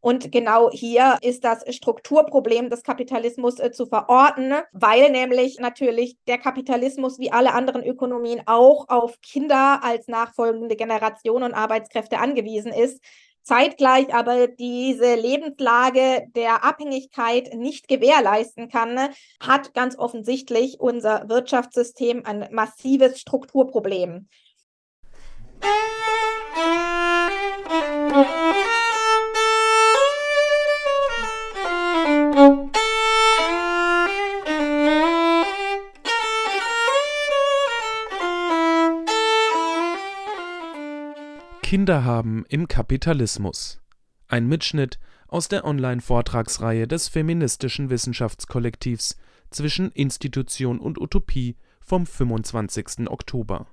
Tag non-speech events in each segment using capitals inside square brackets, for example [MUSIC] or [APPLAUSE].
Und genau hier ist das Strukturproblem des Kapitalismus äh, zu verorten, weil nämlich natürlich der Kapitalismus wie alle anderen Ökonomien auch auf Kinder als nachfolgende Generation und Arbeitskräfte angewiesen ist. Zeitgleich aber diese Lebenslage der Abhängigkeit nicht gewährleisten kann, hat ganz offensichtlich unser Wirtschaftssystem ein massives Strukturproblem. Kinder haben im Kapitalismus. Ein Mitschnitt aus der Online-Vortragsreihe des feministischen Wissenschaftskollektivs zwischen Institution und Utopie vom 25. Oktober.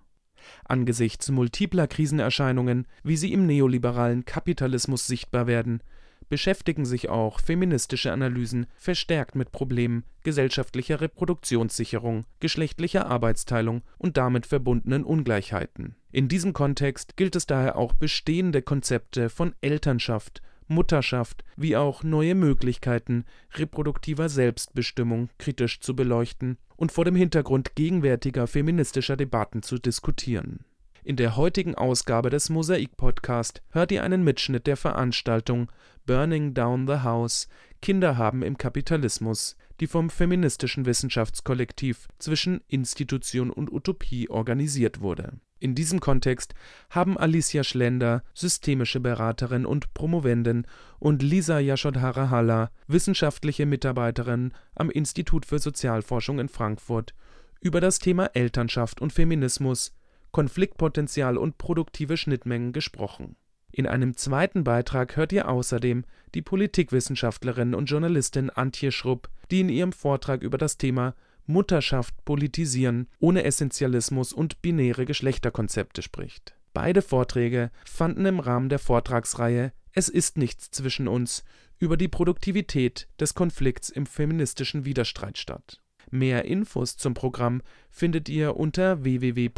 Angesichts multipler Krisenerscheinungen, wie sie im neoliberalen Kapitalismus sichtbar werden, beschäftigen sich auch feministische Analysen verstärkt mit Problemen gesellschaftlicher Reproduktionssicherung, geschlechtlicher Arbeitsteilung und damit verbundenen Ungleichheiten. In diesem Kontext gilt es daher auch bestehende Konzepte von Elternschaft, Mutterschaft wie auch neue Möglichkeiten reproduktiver Selbstbestimmung kritisch zu beleuchten und vor dem Hintergrund gegenwärtiger feministischer Debatten zu diskutieren in der heutigen Ausgabe des Mosaik-Podcast hört ihr einen Mitschnitt der Veranstaltung Burning Down the House – Kinder haben im Kapitalismus, die vom feministischen Wissenschaftskollektiv zwischen Institution und Utopie organisiert wurde. In diesem Kontext haben Alicia Schlender, systemische Beraterin und Promovendin, und Lisa Yashodhara-Halla, wissenschaftliche Mitarbeiterin am Institut für Sozialforschung in Frankfurt, über das Thema Elternschaft und Feminismus Konfliktpotenzial und produktive Schnittmengen gesprochen. In einem zweiten Beitrag hört ihr außerdem die Politikwissenschaftlerin und Journalistin Antje Schrupp, die in ihrem Vortrag über das Thema Mutterschaft politisieren ohne Essentialismus und binäre Geschlechterkonzepte spricht. Beide Vorträge fanden im Rahmen der Vortragsreihe Es ist nichts zwischen uns über die Produktivität des Konflikts im feministischen Widerstreit statt. Mehr Infos zum Programm findet ihr unter www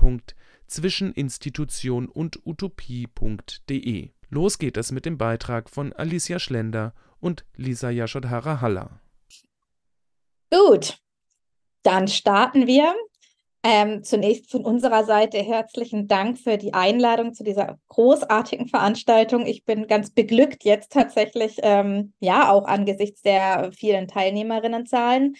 zwischen Institution und Utopie.de. Los geht es mit dem Beitrag von Alicia Schlender und Lisa Yashodhara Halla. Gut, dann starten wir. Ähm, zunächst von unserer Seite herzlichen Dank für die Einladung zu dieser großartigen Veranstaltung. Ich bin ganz beglückt jetzt tatsächlich, ähm, ja, auch angesichts der vielen Teilnehmerinnenzahlen.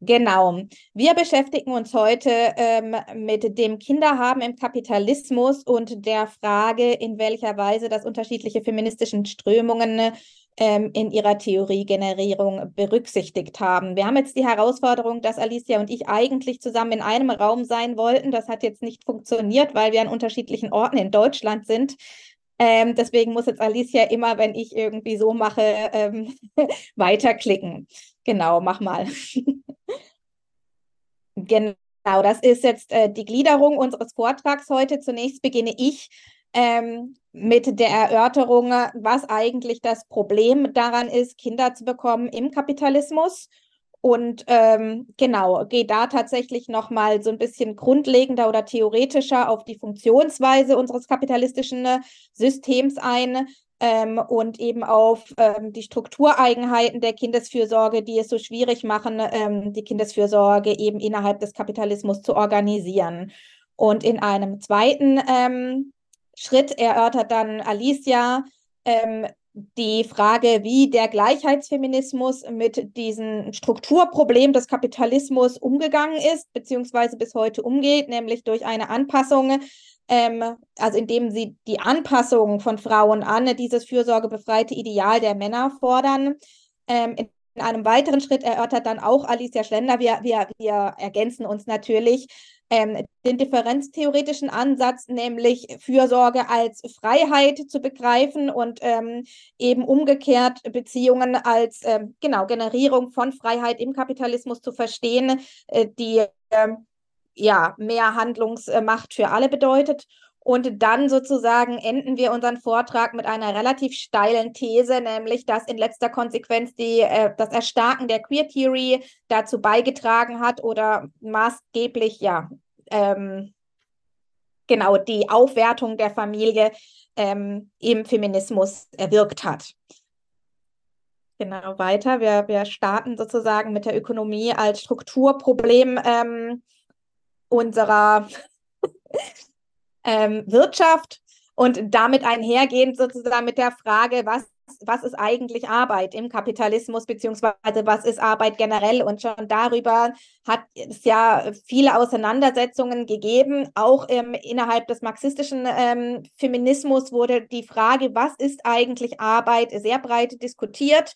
Genau. Wir beschäftigen uns heute ähm, mit dem Kinderhaben im Kapitalismus und der Frage, in welcher Weise das unterschiedliche feministischen Strömungen ähm, in ihrer Theoriegenerierung berücksichtigt haben. Wir haben jetzt die Herausforderung, dass Alicia und ich eigentlich zusammen in einem Raum sein wollten. Das hat jetzt nicht funktioniert, weil wir an unterschiedlichen Orten in Deutschland sind. Ähm, deswegen muss jetzt Alicia immer, wenn ich irgendwie so mache, ähm, [LAUGHS] weiterklicken. Genau, mach mal. [LAUGHS] genau, das ist jetzt äh, die Gliederung unseres Vortrags heute. Zunächst beginne ich ähm, mit der Erörterung, was eigentlich das Problem daran ist, Kinder zu bekommen im Kapitalismus. Und ähm, genau, gehe da tatsächlich nochmal so ein bisschen grundlegender oder theoretischer auf die Funktionsweise unseres kapitalistischen äh, Systems ein, ähm, und eben auf ähm, die Struktureigenheiten der Kindesfürsorge, die es so schwierig machen, ähm, die Kindesfürsorge eben innerhalb des Kapitalismus zu organisieren. Und in einem zweiten ähm, Schritt erörtert dann Alicia ähm, die Frage, wie der Gleichheitsfeminismus mit diesem Strukturproblem des Kapitalismus umgegangen ist, beziehungsweise bis heute umgeht, nämlich durch eine Anpassung ähm, also indem sie die Anpassung von Frauen an dieses fürsorgebefreite Ideal der Männer fordern. Ähm, in, in einem weiteren Schritt erörtert dann auch Alicia Schlender, wir, wir, wir ergänzen uns natürlich, ähm, den differenztheoretischen Ansatz, nämlich Fürsorge als Freiheit zu begreifen und ähm, eben umgekehrt Beziehungen als ähm, genau Generierung von Freiheit im Kapitalismus zu verstehen, äh, die ähm, ja, mehr Handlungsmacht für alle bedeutet. Und dann sozusagen enden wir unseren Vortrag mit einer relativ steilen These, nämlich dass in letzter Konsequenz die, äh, das Erstarken der Queer Theory dazu beigetragen hat oder maßgeblich, ja, ähm, genau die Aufwertung der Familie ähm, im Feminismus erwirkt hat. genau weiter. Wir, wir starten sozusagen mit der Ökonomie als Strukturproblem ähm, unserer ähm, Wirtschaft und damit einhergehend sozusagen mit der Frage, was was ist eigentlich Arbeit im Kapitalismus, beziehungsweise was ist Arbeit generell? Und schon darüber hat es ja viele Auseinandersetzungen gegeben. Auch ähm, innerhalb des marxistischen ähm, Feminismus wurde die Frage, was ist eigentlich Arbeit, sehr breit diskutiert.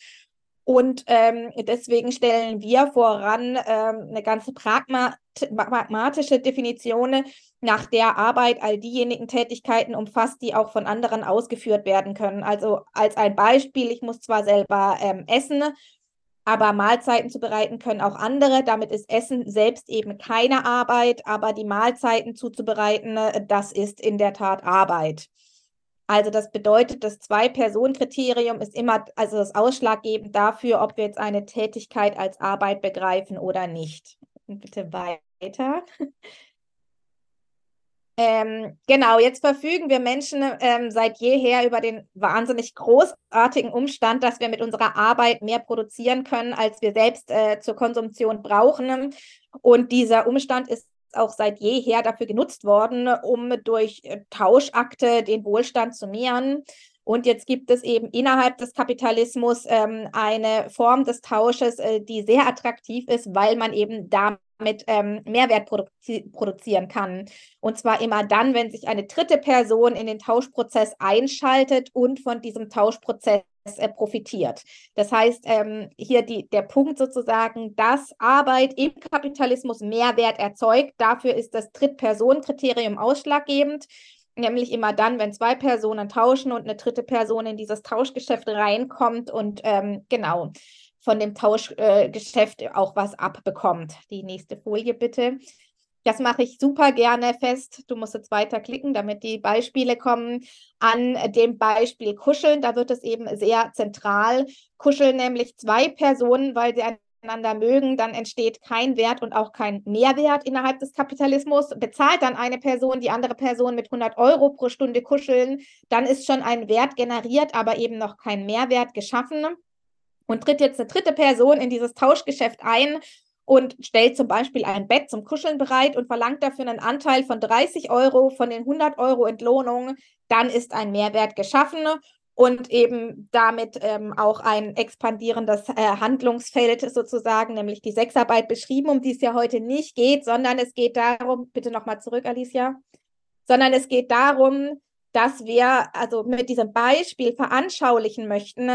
Und ähm, deswegen stellen wir voran ähm, eine ganze Pragma pragmatische Definition, nach der Arbeit all diejenigen Tätigkeiten umfasst, die auch von anderen ausgeführt werden können. Also als ein Beispiel, ich muss zwar selber ähm, essen, aber Mahlzeiten zubereiten können auch andere. Damit ist Essen selbst eben keine Arbeit, aber die Mahlzeiten zuzubereiten, das ist in der Tat Arbeit. Also das bedeutet, das Zwei-Personen-Kriterium ist immer also das ausschlaggebend dafür, ob wir jetzt eine Tätigkeit als Arbeit begreifen oder nicht. Bitte weiter. [LAUGHS] Ähm, genau, jetzt verfügen wir Menschen ähm, seit jeher über den wahnsinnig großartigen Umstand, dass wir mit unserer Arbeit mehr produzieren können, als wir selbst äh, zur Konsumption brauchen. Und dieser Umstand ist auch seit jeher dafür genutzt worden, um durch äh, Tauschakte den Wohlstand zu mehren. Und jetzt gibt es eben innerhalb des Kapitalismus ähm, eine Form des Tausches, äh, die sehr attraktiv ist, weil man eben damit ähm, Mehrwert produzi produzieren kann. Und zwar immer dann, wenn sich eine dritte Person in den Tauschprozess einschaltet und von diesem Tauschprozess äh, profitiert. Das heißt, ähm, hier die, der Punkt sozusagen, dass Arbeit im Kapitalismus Mehrwert erzeugt. Dafür ist das Drittpersonenkriterium ausschlaggebend. Nämlich immer dann, wenn zwei Personen tauschen und eine dritte Person in dieses Tauschgeschäft reinkommt und ähm, genau von dem Tauschgeschäft äh, auch was abbekommt. Die nächste Folie bitte. Das mache ich super gerne fest. Du musst jetzt weiter klicken, damit die Beispiele kommen. An dem Beispiel Kuscheln, da wird es eben sehr zentral. Kuscheln nämlich zwei Personen, weil sie einander mögen, dann entsteht kein Wert und auch kein Mehrwert innerhalb des Kapitalismus. Bezahlt dann eine Person die andere Person mit 100 Euro pro Stunde kuscheln, dann ist schon ein Wert generiert, aber eben noch kein Mehrwert geschaffen. Und tritt jetzt eine dritte Person in dieses Tauschgeschäft ein und stellt zum Beispiel ein Bett zum Kuscheln bereit und verlangt dafür einen Anteil von 30 Euro von den 100 Euro Entlohnung, dann ist ein Mehrwert geschaffen und eben damit ähm, auch ein expandierendes äh, Handlungsfeld sozusagen, nämlich die Sexarbeit beschrieben, um die es ja heute nicht geht, sondern es geht darum, bitte nochmal zurück, Alicia, sondern es geht darum, dass wir also mit diesem Beispiel veranschaulichen möchten,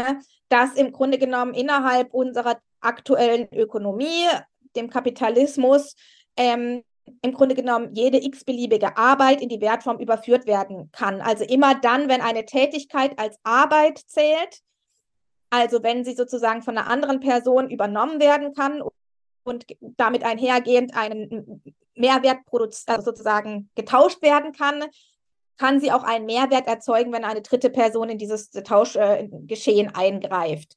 dass im Grunde genommen innerhalb unserer aktuellen Ökonomie dem Kapitalismus ähm, im Grunde genommen jede x-beliebige Arbeit in die Wertform überführt werden kann. Also immer dann, wenn eine Tätigkeit als Arbeit zählt, also wenn sie sozusagen von einer anderen Person übernommen werden kann und damit einhergehend einen Mehrwert also sozusagen getauscht werden kann, kann sie auch einen Mehrwert erzeugen, wenn eine dritte Person in dieses Tauschgeschehen äh, eingreift.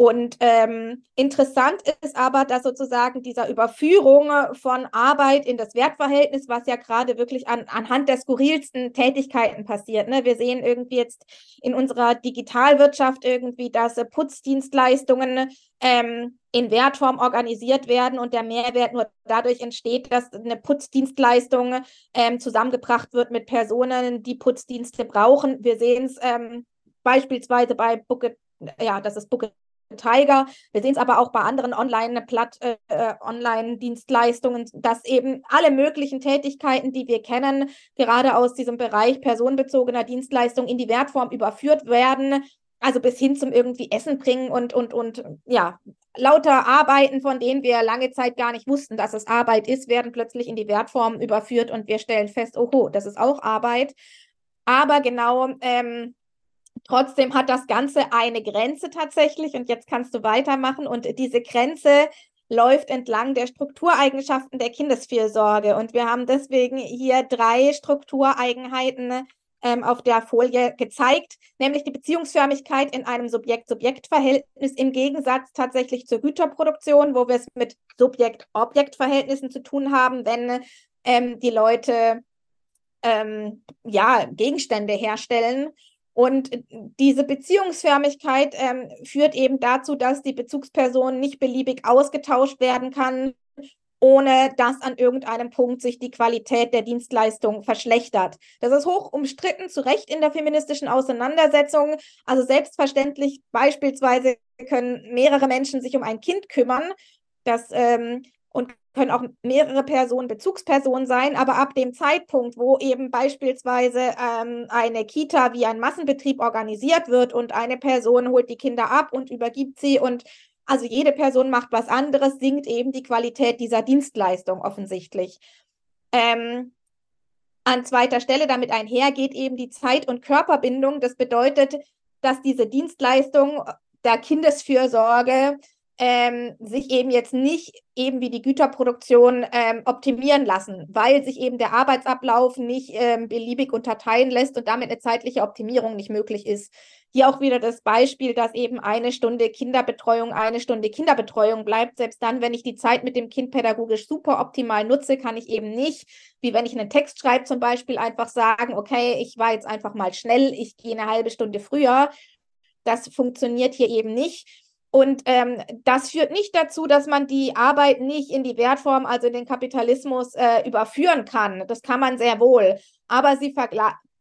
Und ähm, interessant ist aber, dass sozusagen dieser Überführung von Arbeit in das Wertverhältnis, was ja gerade wirklich an, anhand der skurrilsten Tätigkeiten passiert. Ne? Wir sehen irgendwie jetzt in unserer Digitalwirtschaft irgendwie, dass äh, Putzdienstleistungen ähm, in Wertform organisiert werden und der Mehrwert nur dadurch entsteht, dass eine Putzdienstleistung ähm, zusammengebracht wird mit Personen, die Putzdienste brauchen. Wir sehen es ähm, beispielsweise bei Bucket, ja, das ist Bucket Tiger. Wir sehen es aber auch bei anderen äh, äh, Online-Dienstleistungen, dass eben alle möglichen Tätigkeiten, die wir kennen, gerade aus diesem Bereich personenbezogener Dienstleistungen in die Wertform überführt werden. Also bis hin zum irgendwie Essen bringen und, und, und ja, lauter Arbeiten, von denen wir lange Zeit gar nicht wussten, dass es Arbeit ist, werden plötzlich in die Wertform überführt und wir stellen fest, oh, das ist auch Arbeit. Aber genau ähm, Trotzdem hat das Ganze eine Grenze tatsächlich und jetzt kannst du weitermachen. Und diese Grenze läuft entlang der Struktureigenschaften der Kindesfürsorge. Und wir haben deswegen hier drei Struktureigenheiten ähm, auf der Folie gezeigt, nämlich die Beziehungsförmigkeit in einem Subjekt-Subjekt-Verhältnis im Gegensatz tatsächlich zur Güterproduktion, wo wir es mit Subjekt-Objekt-Verhältnissen zu tun haben, wenn ähm, die Leute ähm, ja Gegenstände herstellen Und diese Beziehungsförmigkeit ähm, führt eben dazu, dass die Bezugsperson nicht beliebig ausgetauscht werden kann, ohne dass an irgendeinem Punkt sich die Qualität der Dienstleistung verschlechtert. Das ist hoch umstritten, zu Recht in der feministischen Auseinandersetzung. Also selbstverständlich beispielsweise können mehrere Menschen sich um ein Kind kümmern. Das ähm, und können auch mehrere Personen Bezugspersonen sein, aber ab dem Zeitpunkt, wo eben beispielsweise ähm, eine Kita wie ein Massenbetrieb organisiert wird und eine Person holt die Kinder ab und übergibt sie und also jede Person macht was anderes, sinkt eben die Qualität dieser Dienstleistung offensichtlich. Ähm, an zweiter Stelle damit einhergeht eben die Zeit- und Körperbindung. Das bedeutet, dass diese Dienstleistung der Kindesfürsorge ähm, sich eben jetzt nicht eben wie die Güterproduktion ähm, optimieren lassen, weil sich eben der Arbeitsablauf nicht ähm, beliebig unterteilen lässt und damit eine zeitliche Optimierung nicht möglich ist. Hier auch wieder das Beispiel, dass eben eine Stunde Kinderbetreuung eine Stunde Kinderbetreuung bleibt. Selbst dann, wenn ich die Zeit mit dem Kind pädagogisch super optimal nutze, kann ich eben nicht, wie wenn ich einen Text schreibe zum Beispiel, einfach sagen, okay, ich war jetzt einfach mal schnell, ich gehe eine halbe Stunde früher. Das funktioniert hier eben nicht. Und ähm, das führt nicht dazu, dass man die Arbeit nicht in die Wertform, also in den Kapitalismus, äh, überführen kann. Das kann man sehr wohl. Aber sie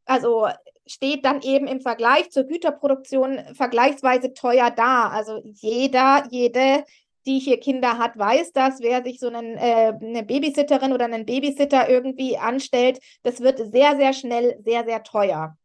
also steht dann eben im Vergleich zur Güterproduktion vergleichsweise teuer da. Also jeder, jede, die hier Kinder hat, weiß das. Wer sich so einen, äh, eine Babysitterin oder einen Babysitter irgendwie anstellt, das wird sehr, sehr schnell sehr, sehr teuer.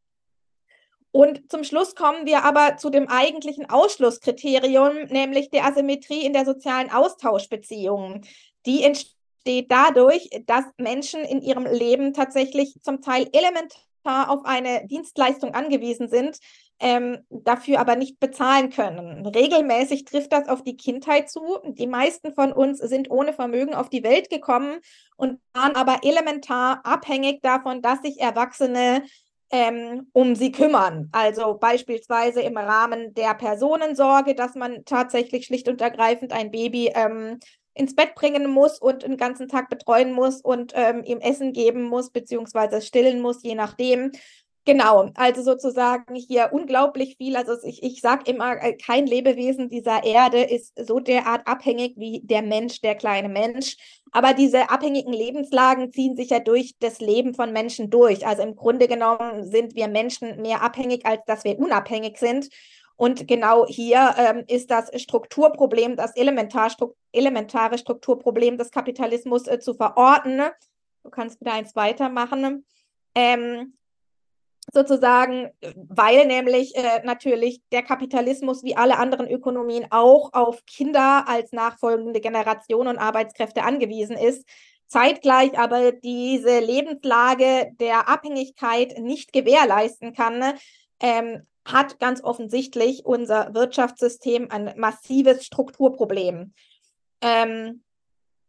Und zum Schluss kommen wir aber zu dem eigentlichen Ausschlusskriterium, nämlich der Asymmetrie in der sozialen Austauschbeziehung. Die entsteht dadurch, dass Menschen in ihrem Leben tatsächlich zum Teil elementar auf eine Dienstleistung angewiesen sind, ähm, dafür aber nicht bezahlen können. Regelmäßig trifft das auf die Kindheit zu. Die meisten von uns sind ohne Vermögen auf die Welt gekommen und waren aber elementar abhängig davon, dass sich Erwachsene ähm, um sie kümmern. Also beispielsweise im Rahmen der Personensorge, dass man tatsächlich schlicht und ergreifend ein Baby ähm, ins Bett bringen muss und den ganzen Tag betreuen muss und ähm, ihm Essen geben muss, beziehungsweise stillen muss, je nachdem. Genau, also sozusagen hier unglaublich viel. Also ich, ich sage immer, äh, kein Lebewesen dieser Erde ist so derart abhängig wie der Mensch, der kleine Mensch. Aber diese abhängigen Lebenslagen ziehen sich ja durch das Leben von Menschen durch. Also im Grunde genommen sind wir Menschen mehr abhängig, als dass wir unabhängig sind. Und genau hier ähm, ist das Strukturproblem, das elementar, stru elementare Strukturproblem des Kapitalismus äh, zu verorten. Du kannst wieder eins weitermachen. Ähm, sozusagen, weil nämlich äh, natürlich der Kapitalismus wie alle anderen Ökonomien auch auf Kinder als nachfolgende Generation und Arbeitskräfte angewiesen ist, zeitgleich aber diese Lebenslage der Abhängigkeit nicht gewährleisten kann, ähm, hat ganz offensichtlich unser Wirtschaftssystem ein massives Strukturproblem. Ähm,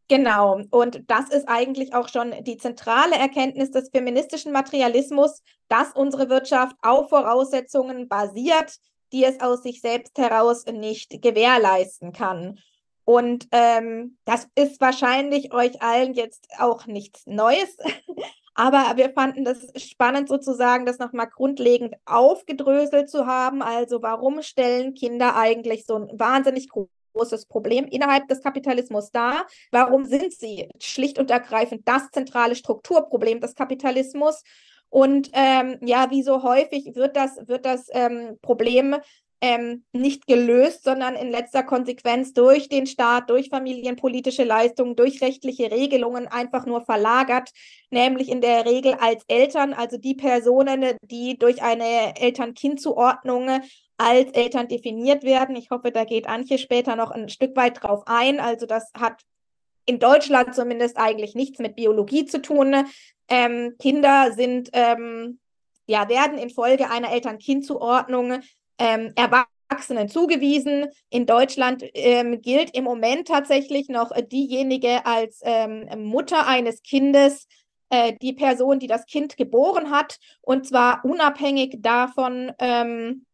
Genau, und das ist eigentlich auch schon die zentrale Erkenntnis des feministischen Materialismus, dass unsere Wirtschaft auf Voraussetzungen basiert, die es aus sich selbst heraus nicht gewährleisten kann. Und ähm, das ist wahrscheinlich euch allen jetzt auch nichts Neues, [LAUGHS] aber wir fanden das spannend sozusagen, das nochmal grundlegend aufgedröselt zu haben. Also warum stellen Kinder eigentlich so ein wahnsinnig großes Problem innerhalb des Kapitalismus dar. Warum sind sie schlicht und ergreifend das zentrale Strukturproblem des Kapitalismus? Und ähm, ja, wie so häufig wird das, wird das ähm, Problem ähm, nicht gelöst, sondern in letzter Konsequenz durch den Staat, durch familienpolitische Leistungen, durch rechtliche Regelungen einfach nur verlagert, nämlich in der Regel als Eltern, also die Personen, die durch eine Eltern-Kind-Zuordnung als Eltern definiert werden. Ich hoffe, da geht Antje später noch ein Stück weit drauf ein. Also das hat in Deutschland zumindest eigentlich nichts mit Biologie zu tun. Ähm, Kinder sind, ähm, ja, werden infolge einer Eltern-Kind-Zuordnung ähm, Erwachsenen zugewiesen. In Deutschland ähm, gilt im Moment tatsächlich noch diejenige als ähm, Mutter eines Kindes, äh, die Person, die das Kind geboren hat, und zwar unabhängig davon, ähm,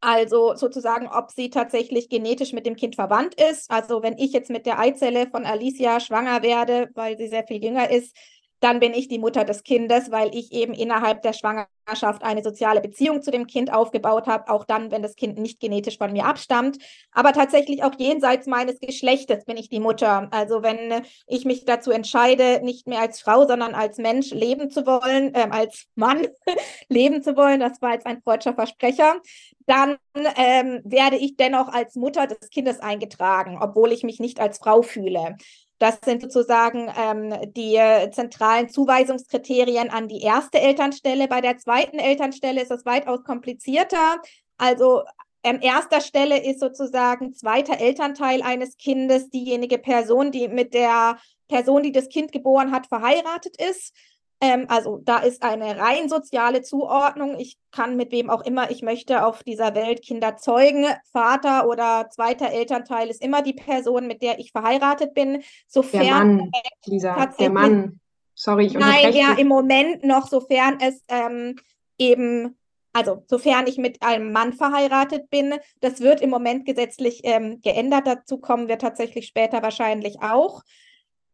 also sozusagen, ob sie tatsächlich genetisch mit dem Kind verwandt ist. Also wenn ich jetzt mit der Eizelle von Alicia schwanger werde, weil sie sehr viel jünger ist, dann bin ich die Mutter des Kindes, weil ich eben innerhalb der Schwangerschaft eine soziale Beziehung zu dem Kind aufgebaut habe, auch dann, wenn das Kind nicht genetisch von mir abstammt. Aber tatsächlich auch jenseits meines Geschlechtes bin ich die Mutter. Also wenn ich mich dazu entscheide, nicht mehr als Frau, sondern als Mensch leben zu wollen, äh, als Mann [LAUGHS] leben zu wollen, das war jetzt ein freudscher Versprecher, dann ähm, werde ich dennoch als Mutter des Kindes eingetragen, obwohl ich mich nicht als Frau fühle. Das sind sozusagen ähm, die äh, zentralen Zuweisungskriterien an die erste Elternstelle. Bei der zweiten Elternstelle ist es weitaus komplizierter. Also an erster Stelle ist sozusagen zweiter Elternteil eines Kindes diejenige Person, die mit der Person, die das Kind geboren hat, verheiratet ist. Ähm, also da ist eine rein soziale Zuordnung. Ich kann mit wem auch immer ich möchte auf dieser Welt Kinder zeugen. Vater oder zweiter Elternteil ist immer die Person, mit der ich verheiratet bin. Sofern der Mann, Lisa, der Mann. Sorry, ich Nein, ja, im Moment noch, sofern es ähm, eben also sofern ich mit einem Mann verheiratet bin, das wird im Moment gesetzlich ähm, geändert. Dazu kommen wir tatsächlich später wahrscheinlich auch.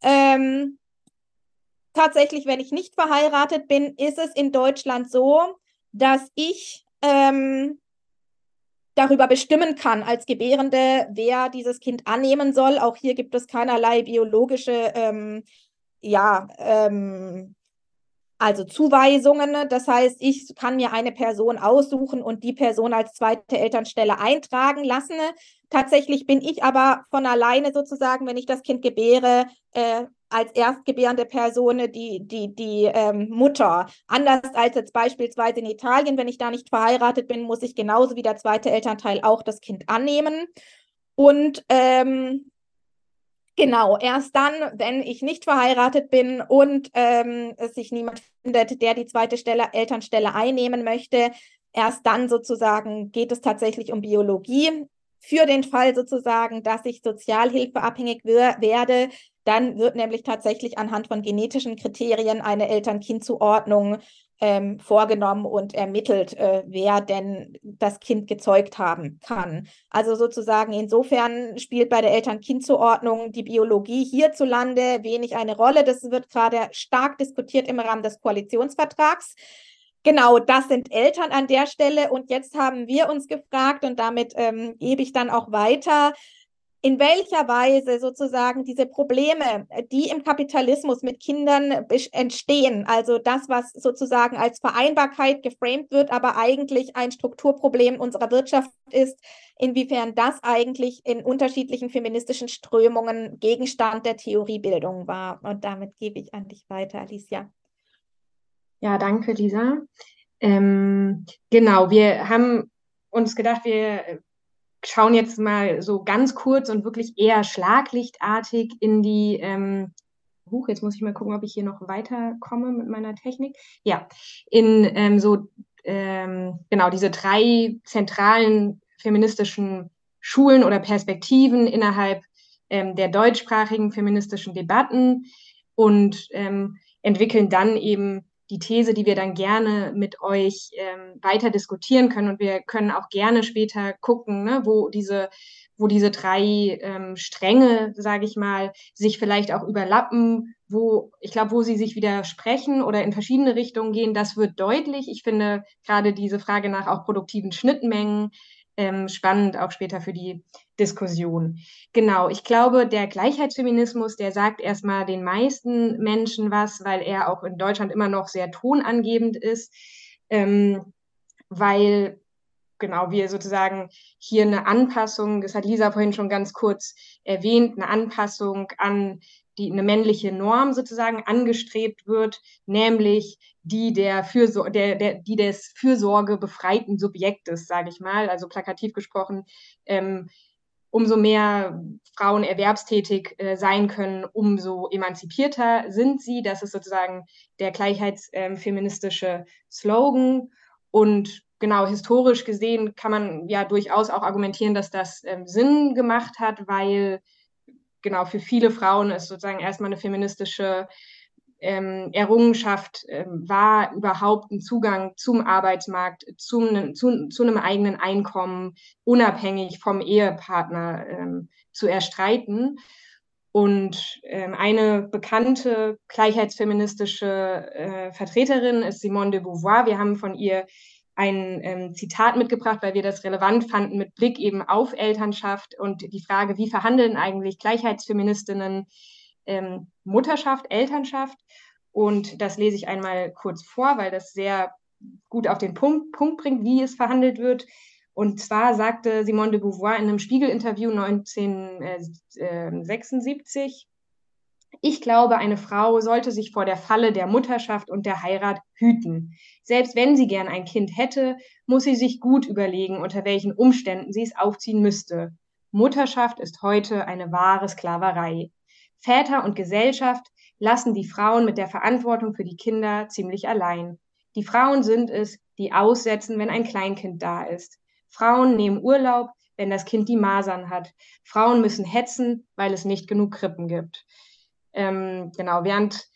Ähm, tatsächlich, wenn ich nicht verheiratet bin, ist es in Deutschland so, dass ich ähm, darüber bestimmen kann als Gebärende, wer dieses Kind annehmen soll. Auch hier gibt es keinerlei biologische, ähm, ja, ähm, also Zuweisungen. Das heißt, ich kann mir eine Person aussuchen und die Person als zweite Elternstelle eintragen lassen. Tatsächlich bin ich aber von alleine sozusagen, wenn ich das Kind gebäre, äh, als erstgebärende Person die, die, die ähm, Mutter. Anders als jetzt beispielsweise in Italien, wenn ich da nicht verheiratet bin, muss ich genauso wie der zweite Elternteil auch das Kind annehmen. Und ähm, genau, erst dann, wenn ich nicht verheiratet bin und ähm, es sich niemand findet, der die zweite Stelle, Elternstelle einnehmen möchte, erst dann sozusagen geht es tatsächlich um Biologie. Für den Fall sozusagen, dass ich sozialhilfeabhängig werde, dann wird nämlich tatsächlich anhand von genetischen Kriterien eine Eltern-Kind-Zuordnung ähm, vorgenommen und ermittelt, äh, wer denn das Kind gezeugt haben kann. Also sozusagen insofern spielt bei der Eltern-Kind-Zuordnung die Biologie hierzulande wenig eine Rolle. Das wird gerade stark diskutiert im Rahmen des Koalitionsvertrags. Genau, das sind Eltern an der Stelle. Und jetzt haben wir uns gefragt, und damit ähm, gebe ich dann auch weiter, in welcher Weise sozusagen diese Probleme, die im Kapitalismus mit Kindern entstehen, also das, was sozusagen als Vereinbarkeit geframed wird, aber eigentlich ein Strukturproblem unserer Wirtschaft ist, inwiefern das eigentlich in unterschiedlichen feministischen Strömungen Gegenstand der Theoriebildung war. Und damit gebe ich an dich weiter, Alicia. Ja, danke, Lisa. Ähm, genau, wir haben uns gedacht, wir schauen jetzt mal so ganz kurz und wirklich eher schlaglichtartig in die, ähm, Huch, jetzt muss ich mal gucken, ob ich hier noch weiterkomme mit meiner Technik. Ja, in ähm, so, ähm, genau, diese drei zentralen feministischen Schulen oder Perspektiven innerhalb ähm, der deutschsprachigen feministischen Debatten und ähm, entwickeln dann eben die These, die wir dann gerne mit euch ähm, weiter diskutieren können. Und wir können auch gerne später gucken, ne, wo diese wo diese drei ähm, Stränge, sage ich mal, sich vielleicht auch überlappen, wo ich glaube, wo sie sich widersprechen oder in verschiedene Richtungen gehen, das wird deutlich. Ich finde gerade diese Frage nach auch produktiven Schnittmengen ähm, spannend auch später für die Diskussion. Genau, ich glaube, der Gleichheitsfeminismus, der sagt erstmal den meisten Menschen was, weil er auch in Deutschland immer noch sehr tonangebend ist, ähm, weil genau wir sozusagen hier eine Anpassung, das hat Lisa vorhin schon ganz kurz erwähnt, eine Anpassung an die eine männliche Norm sozusagen angestrebt wird, nämlich die der Fürsor der, der, die des Fürsorge befreiten Subjektes, sage ich mal, also plakativ gesprochen, ähm, umso mehr Frauen erwerbstätig äh, sein können, umso emanzipierter sind sie. Das ist sozusagen der gleichheitsfeministische ähm, Slogan. Und genau historisch gesehen kann man ja durchaus auch argumentieren, dass das ähm, Sinn gemacht hat, weil genau für viele Frauen es sozusagen erstmal eine feministische ähm, Errungenschaft ähm, war, überhaupt einen Zugang zum Arbeitsmarkt, zum, zu, zu einem eigenen Einkommen, unabhängig vom Ehepartner ähm, zu erstreiten. Und ähm, eine bekannte gleichheitsfeministische äh, Vertreterin ist Simone de Beauvoir. Wir haben von ihr ein ähm, Zitat mitgebracht, weil wir das relevant fanden mit Blick eben auf Elternschaft und die Frage, wie verhandeln eigentlich Gleichheitsfeministinnen ähm, Mutterschaft, Elternschaft. Und das lese ich einmal kurz vor, weil das sehr gut auf den Punkt, Punkt bringt, wie es verhandelt wird. Und zwar sagte Simone de Beauvoir in einem Spiegel-Interview 1976, ich glaube, eine Frau sollte sich vor der Falle der Mutterschaft und der Heirat hüten. Selbst wenn sie gern ein Kind hätte, muss sie sich gut überlegen, unter welchen Umständen sie es aufziehen müsste. Mutterschaft ist heute eine wahre Sklaverei. Väter und Gesellschaft lassen die Frauen mit der Verantwortung für die Kinder ziemlich allein. Die Frauen sind es, die aussetzen, wenn ein Kleinkind da ist. Frauen nehmen Urlaub, wenn das Kind die Masern hat. Frauen müssen hetzen, weil es nicht genug Krippen gibt. Ähm, genau, während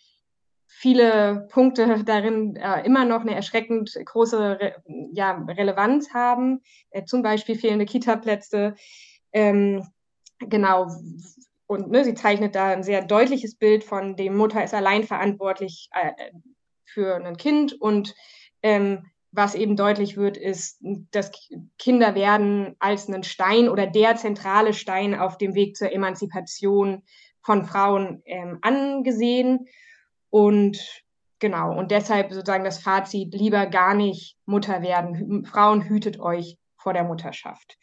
viele Punkte [LAUGHS] darin äh, immer noch eine erschreckend große Re ja, Relevanz haben, äh, zum Beispiel fehlende Kita-Plätze. Ähm, genau, und ne, sie zeichnet da ein sehr deutliches Bild von dem Mutter ist allein verantwortlich äh, für ein Kind und ähm, was eben deutlich wird, ist, dass Kinder werden als einen Stein oder der zentrale Stein auf dem Weg zur Emanzipation von Frauen ähm, angesehen. Und genau, und deshalb sozusagen das Fazit, lieber gar nicht Mutter werden. Frauen hütet euch vor der Mutterschaft.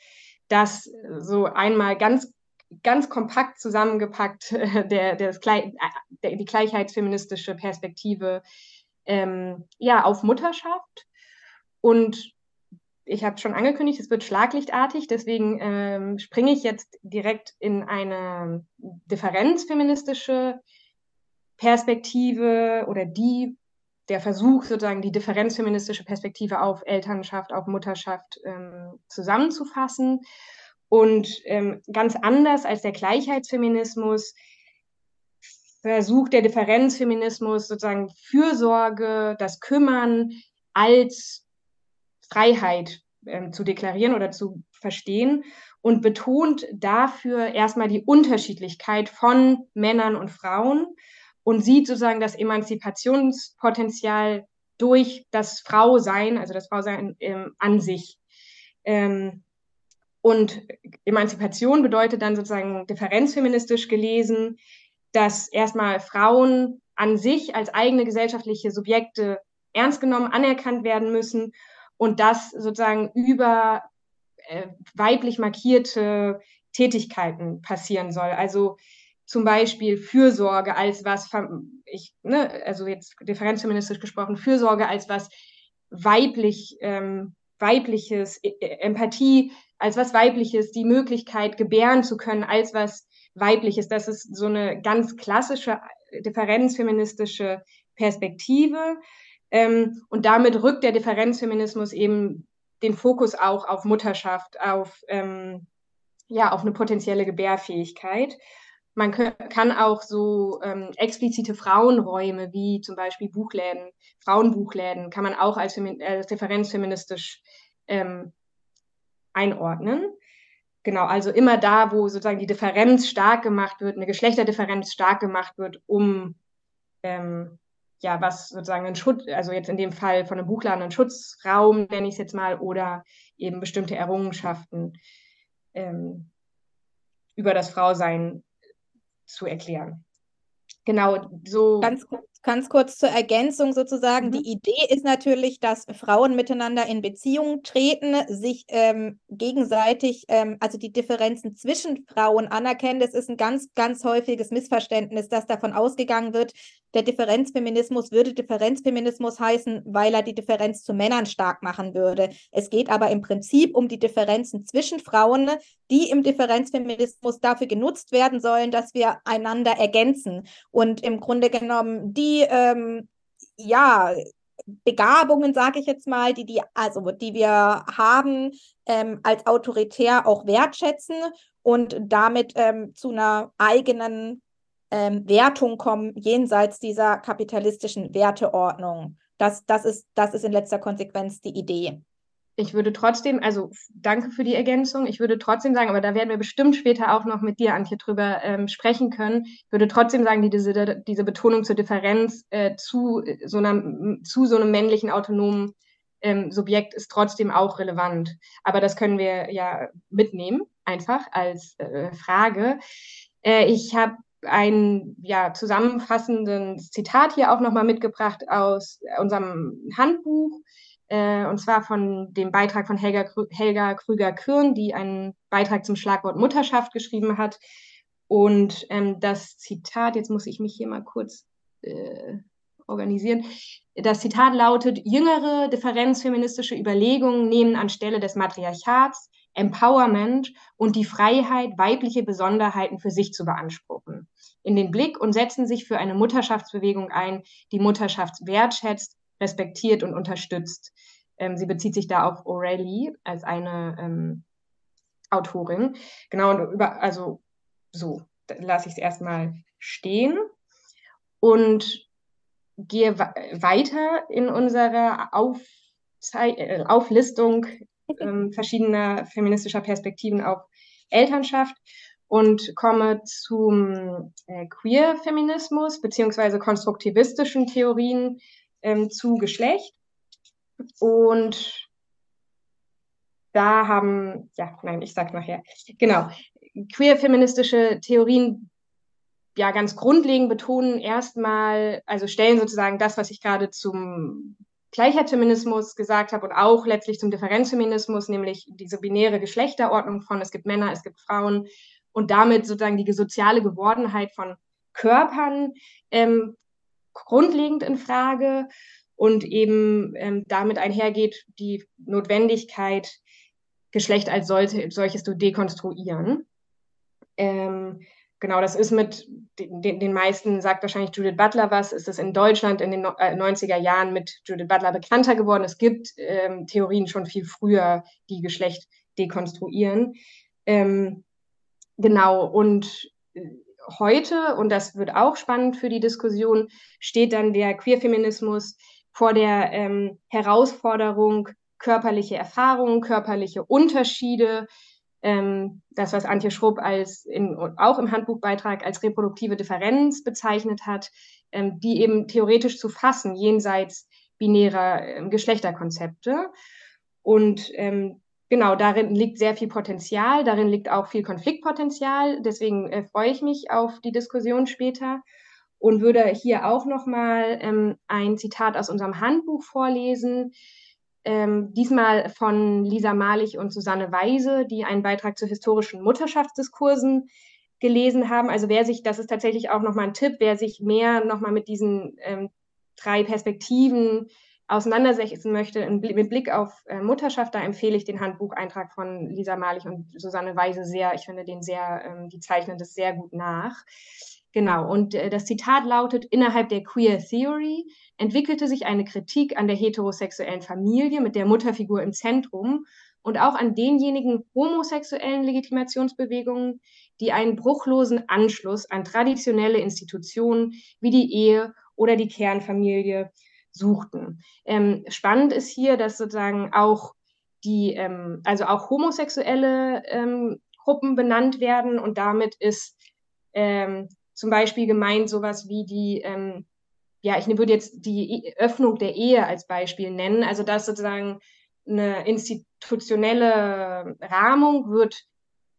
Das so einmal ganz ganz kompakt zusammengepackt, [LAUGHS] der, der, der, die gleichheitsfeministische Perspektive ähm, ja, auf Mutterschaft. Und ich habe schon angekündigt, es wird schlaglichtartig, deswegen ähm, springe ich jetzt direkt in eine differenzfeministische Perspektive oder die, der Versuch, sozusagen die differenzfeministische Perspektive auf Elternschaft, auf Mutterschaft ähm, zusammenzufassen. Und ähm, ganz anders als der Gleichheitsfeminismus versucht der Differenzfeminismus sozusagen Fürsorge, das Kümmern als Freiheit ähm, zu deklarieren oder zu verstehen und betont dafür erstmal die Unterschiedlichkeit von Männern und Frauen und sieht sozusagen das Emanzipationspotenzial durch das Frausein, also das Frausein ähm, an sich. Ähm, und Emanzipation bedeutet dann sozusagen differenzfeministisch gelesen, dass erstmal Frauen an sich als eigene gesellschaftliche Subjekte ernst genommen, anerkannt werden müssen und das sozusagen über äh, weiblich markierte Tätigkeiten passieren soll. Also zum Beispiel Fürsorge als was, ich, ne, also jetzt differenzfeministisch gesprochen, Fürsorge als was weiblich, ähm, weibliches, e, e, Empathie als was weibliches, die Möglichkeit gebären zu können als was weibliches. Das ist so eine ganz klassische differenzfeministische Perspektive. Ähm, und damit rückt der Differenzfeminismus eben den Fokus auch auf Mutterschaft, auf, ähm, ja, auf eine potenzielle Gebärfähigkeit. Man kann auch so ähm, explizite Frauenräume wie zum Beispiel Buchläden, Frauenbuchläden, kann man auch als, als differenzfeministisch ähm, einordnen. Genau, also immer da, wo sozusagen die Differenz stark gemacht wird, eine Geschlechterdifferenz stark gemacht wird, um ähm, ja, was sozusagen ein Schutz, also jetzt in dem Fall von einem Buchladen ein Schutzraum, nenne ich es jetzt mal, oder eben bestimmte Errungenschaften ähm, über das Frausein zu erklären. Genau, so. Ganz, ganz kurz zur Ergänzung sozusagen. Mhm. Die Idee ist natürlich, dass Frauen miteinander in Beziehung treten, sich ähm, gegenseitig, ähm, also die Differenzen zwischen Frauen anerkennen. Das ist ein ganz, ganz häufiges Missverständnis, dass davon ausgegangen wird, der Differenzfeminismus würde Differenzfeminismus heißen, weil er die Differenz zu Männern stark machen würde. Es geht aber im Prinzip um die Differenzen zwischen Frauen, die im Differenzfeminismus dafür genutzt werden sollen, dass wir einander ergänzen und im Grunde genommen die ähm, ja Begabungen, sage ich jetzt mal, die, die, also, die wir haben, ähm, als autoritär auch wertschätzen und damit ähm, zu einer eigenen ähm, Wertung kommen jenseits dieser kapitalistischen Werteordnung. Das, das, ist, das ist in letzter Konsequenz die Idee. Ich würde trotzdem, also danke für die Ergänzung, ich würde trotzdem sagen, aber da werden wir bestimmt später auch noch mit dir, Antje, drüber ähm, sprechen können. Ich würde trotzdem sagen, die, diese, diese Betonung zur Differenz äh, zu, so einer, zu so einem männlichen autonomen ähm, Subjekt ist trotzdem auch relevant. Aber das können wir ja mitnehmen, einfach als äh, Frage. Äh, ich habe ein ja, zusammenfassendes Zitat hier auch nochmal mitgebracht aus unserem Handbuch äh, und zwar von dem Beitrag von Helga, Helga Krüger-Kürn, die einen Beitrag zum Schlagwort Mutterschaft geschrieben hat. Und ähm, das Zitat, jetzt muss ich mich hier mal kurz äh, organisieren. Das Zitat lautet, jüngere differenzfeministische Überlegungen nehmen anstelle des Matriarchats Empowerment und die Freiheit, weibliche Besonderheiten für sich zu beanspruchen, in den Blick und setzen sich für eine Mutterschaftsbewegung ein, die Mutterschaft wertschätzt respektiert und unterstützt. Ähm, sie bezieht sich da auf O'Reilly als eine ähm, Autorin. Genau, und über, also so, lasse ich es erstmal stehen und gehe weiter in unserer Aufzei äh, Auflistung ähm, [LAUGHS] verschiedener feministischer Perspektiven auf Elternschaft und komme zum äh, Queer-Feminismus beziehungsweise konstruktivistischen Theorien ähm, zu Geschlecht. Und da haben, ja, nein, ich sag nachher, genau, queer-feministische Theorien ja ganz grundlegend betonen erstmal, also stellen sozusagen das, was ich gerade zum Gleichheitsfeminismus gesagt habe und auch letztlich zum Differenzfeminismus, nämlich diese binäre Geschlechterordnung von es gibt Männer, es gibt Frauen und damit sozusagen die soziale Gewordenheit von Körpern ähm, grundlegend in Frage und eben ähm, damit einhergeht die Notwendigkeit, Geschlecht als solche, solches zu dekonstruieren. Ähm, genau, das ist mit den, den, meisten, sagt wahrscheinlich Judith Butler was, ist es in Deutschland in den 90er äh, Jahren mit Judith Butler bekannter geworden. Es gibt ähm, Theorien schon viel früher, die Geschlecht dekonstruieren. Ähm, genau, und äh, heute, und das wird auch spannend für die Diskussion, steht dann der Queerfeminismus vor der ähm, Herausforderung, körperliche Erfahrungen, körperliche Unterschiede, ähm, das, was Antje Schrupp als in, auch im Handbuchbeitrag als reproduktive Differenz bezeichnet hat, ähm, die eben theoretisch zu fassen, jenseits binärer ähm, Geschlechterkonzepte. Und ähm, genau, darin liegt sehr viel Potenzial, darin liegt auch viel Konfliktpotenzial. Deswegen äh, freue ich mich auf die Diskussion später und würde hier auch nochmal ähm, ein Zitat aus unserem Handbuch vorlesen. Ähm, diesmal von Lisa Malich und Susanne Weise, die einen Beitrag zu historischen Mutterschaftsdiskursen gelesen haben. Also wer sich, das ist tatsächlich auch nochmal ein Tipp, wer sich mehr nochmal mit diesen ähm, drei Perspektiven auseinandersetzen möchte, mit Blick auf äh, Mutterschaft, da empfehle ich den Handbucheintrag von Lisa Malich und Susanne Weise sehr. Ich finde den sehr, ähm, die zeichnen das sehr gut nach. Genau, und äh, das Zitat lautet, innerhalb der Queer Theory entwickelte sich eine Kritik an der heterosexuellen Familie mit der Mutterfigur im Zentrum und auch an denjenigen homosexuellen Legitimationsbewegungen, die einen bruchlosen Anschluss an traditionelle Institutionen wie die Ehe oder die Kernfamilie suchten. Ähm, spannend ist hier, dass sozusagen auch die, ähm, also auch homosexuelle ähm, Gruppen benannt werden und damit ist ähm, zum Beispiel gemeint sowas wie die, ähm, ja, ich würde jetzt die Öffnung der Ehe als Beispiel nennen, also dass sozusagen eine institutionelle Rahmung wird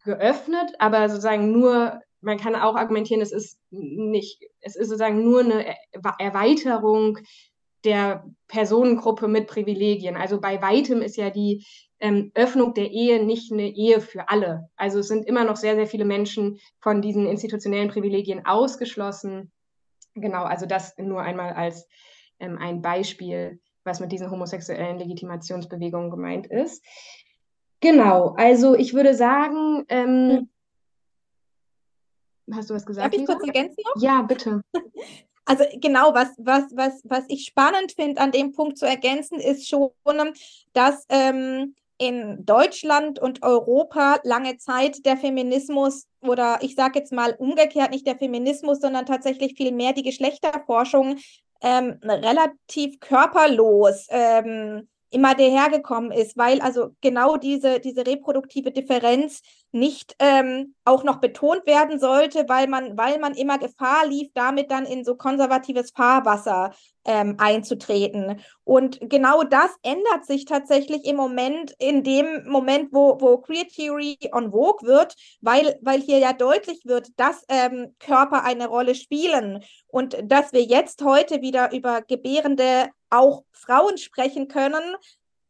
geöffnet, aber sozusagen nur man kann auch argumentieren, es ist nicht, es ist sozusagen nur eine Erweiterung der Personengruppe mit Privilegien. Also bei weitem ist ja die ähm, Öffnung der Ehe nicht eine Ehe für alle. Also es sind immer noch sehr, sehr viele Menschen von diesen institutionellen Privilegien ausgeschlossen. Genau, also das nur einmal als ähm, ein Beispiel, was mit diesen homosexuellen Legitimationsbewegungen gemeint ist. Genau, also ich würde sagen, ähm, hast du was gesagt? Darf ich kurz ergänzen noch? Ja, bitte. [LAUGHS] Also genau, was, was, was, was ich spannend finde, an dem Punkt zu ergänzen, ist schon, dass ähm, in Deutschland und Europa lange Zeit der Feminismus oder ich sage jetzt mal umgekehrt nicht der Feminismus, sondern tatsächlich viel mehr die Geschlechterforschung ähm, relativ körperlos ähm, immer dahergekommen ist, weil also genau diese, diese reproduktive Differenz nicht ähm, auch noch betont werden sollte, weil man, weil man immer Gefahr lief, damit dann in so konservatives Fahrwasser ähm, einzutreten. Und genau das ändert sich tatsächlich im Moment, in dem Moment, wo, wo Queer Theory on Vogue wird, weil, weil hier ja deutlich wird, dass ähm, Körper eine Rolle spielen und dass wir jetzt heute wieder über gebärende auch Frauen sprechen können.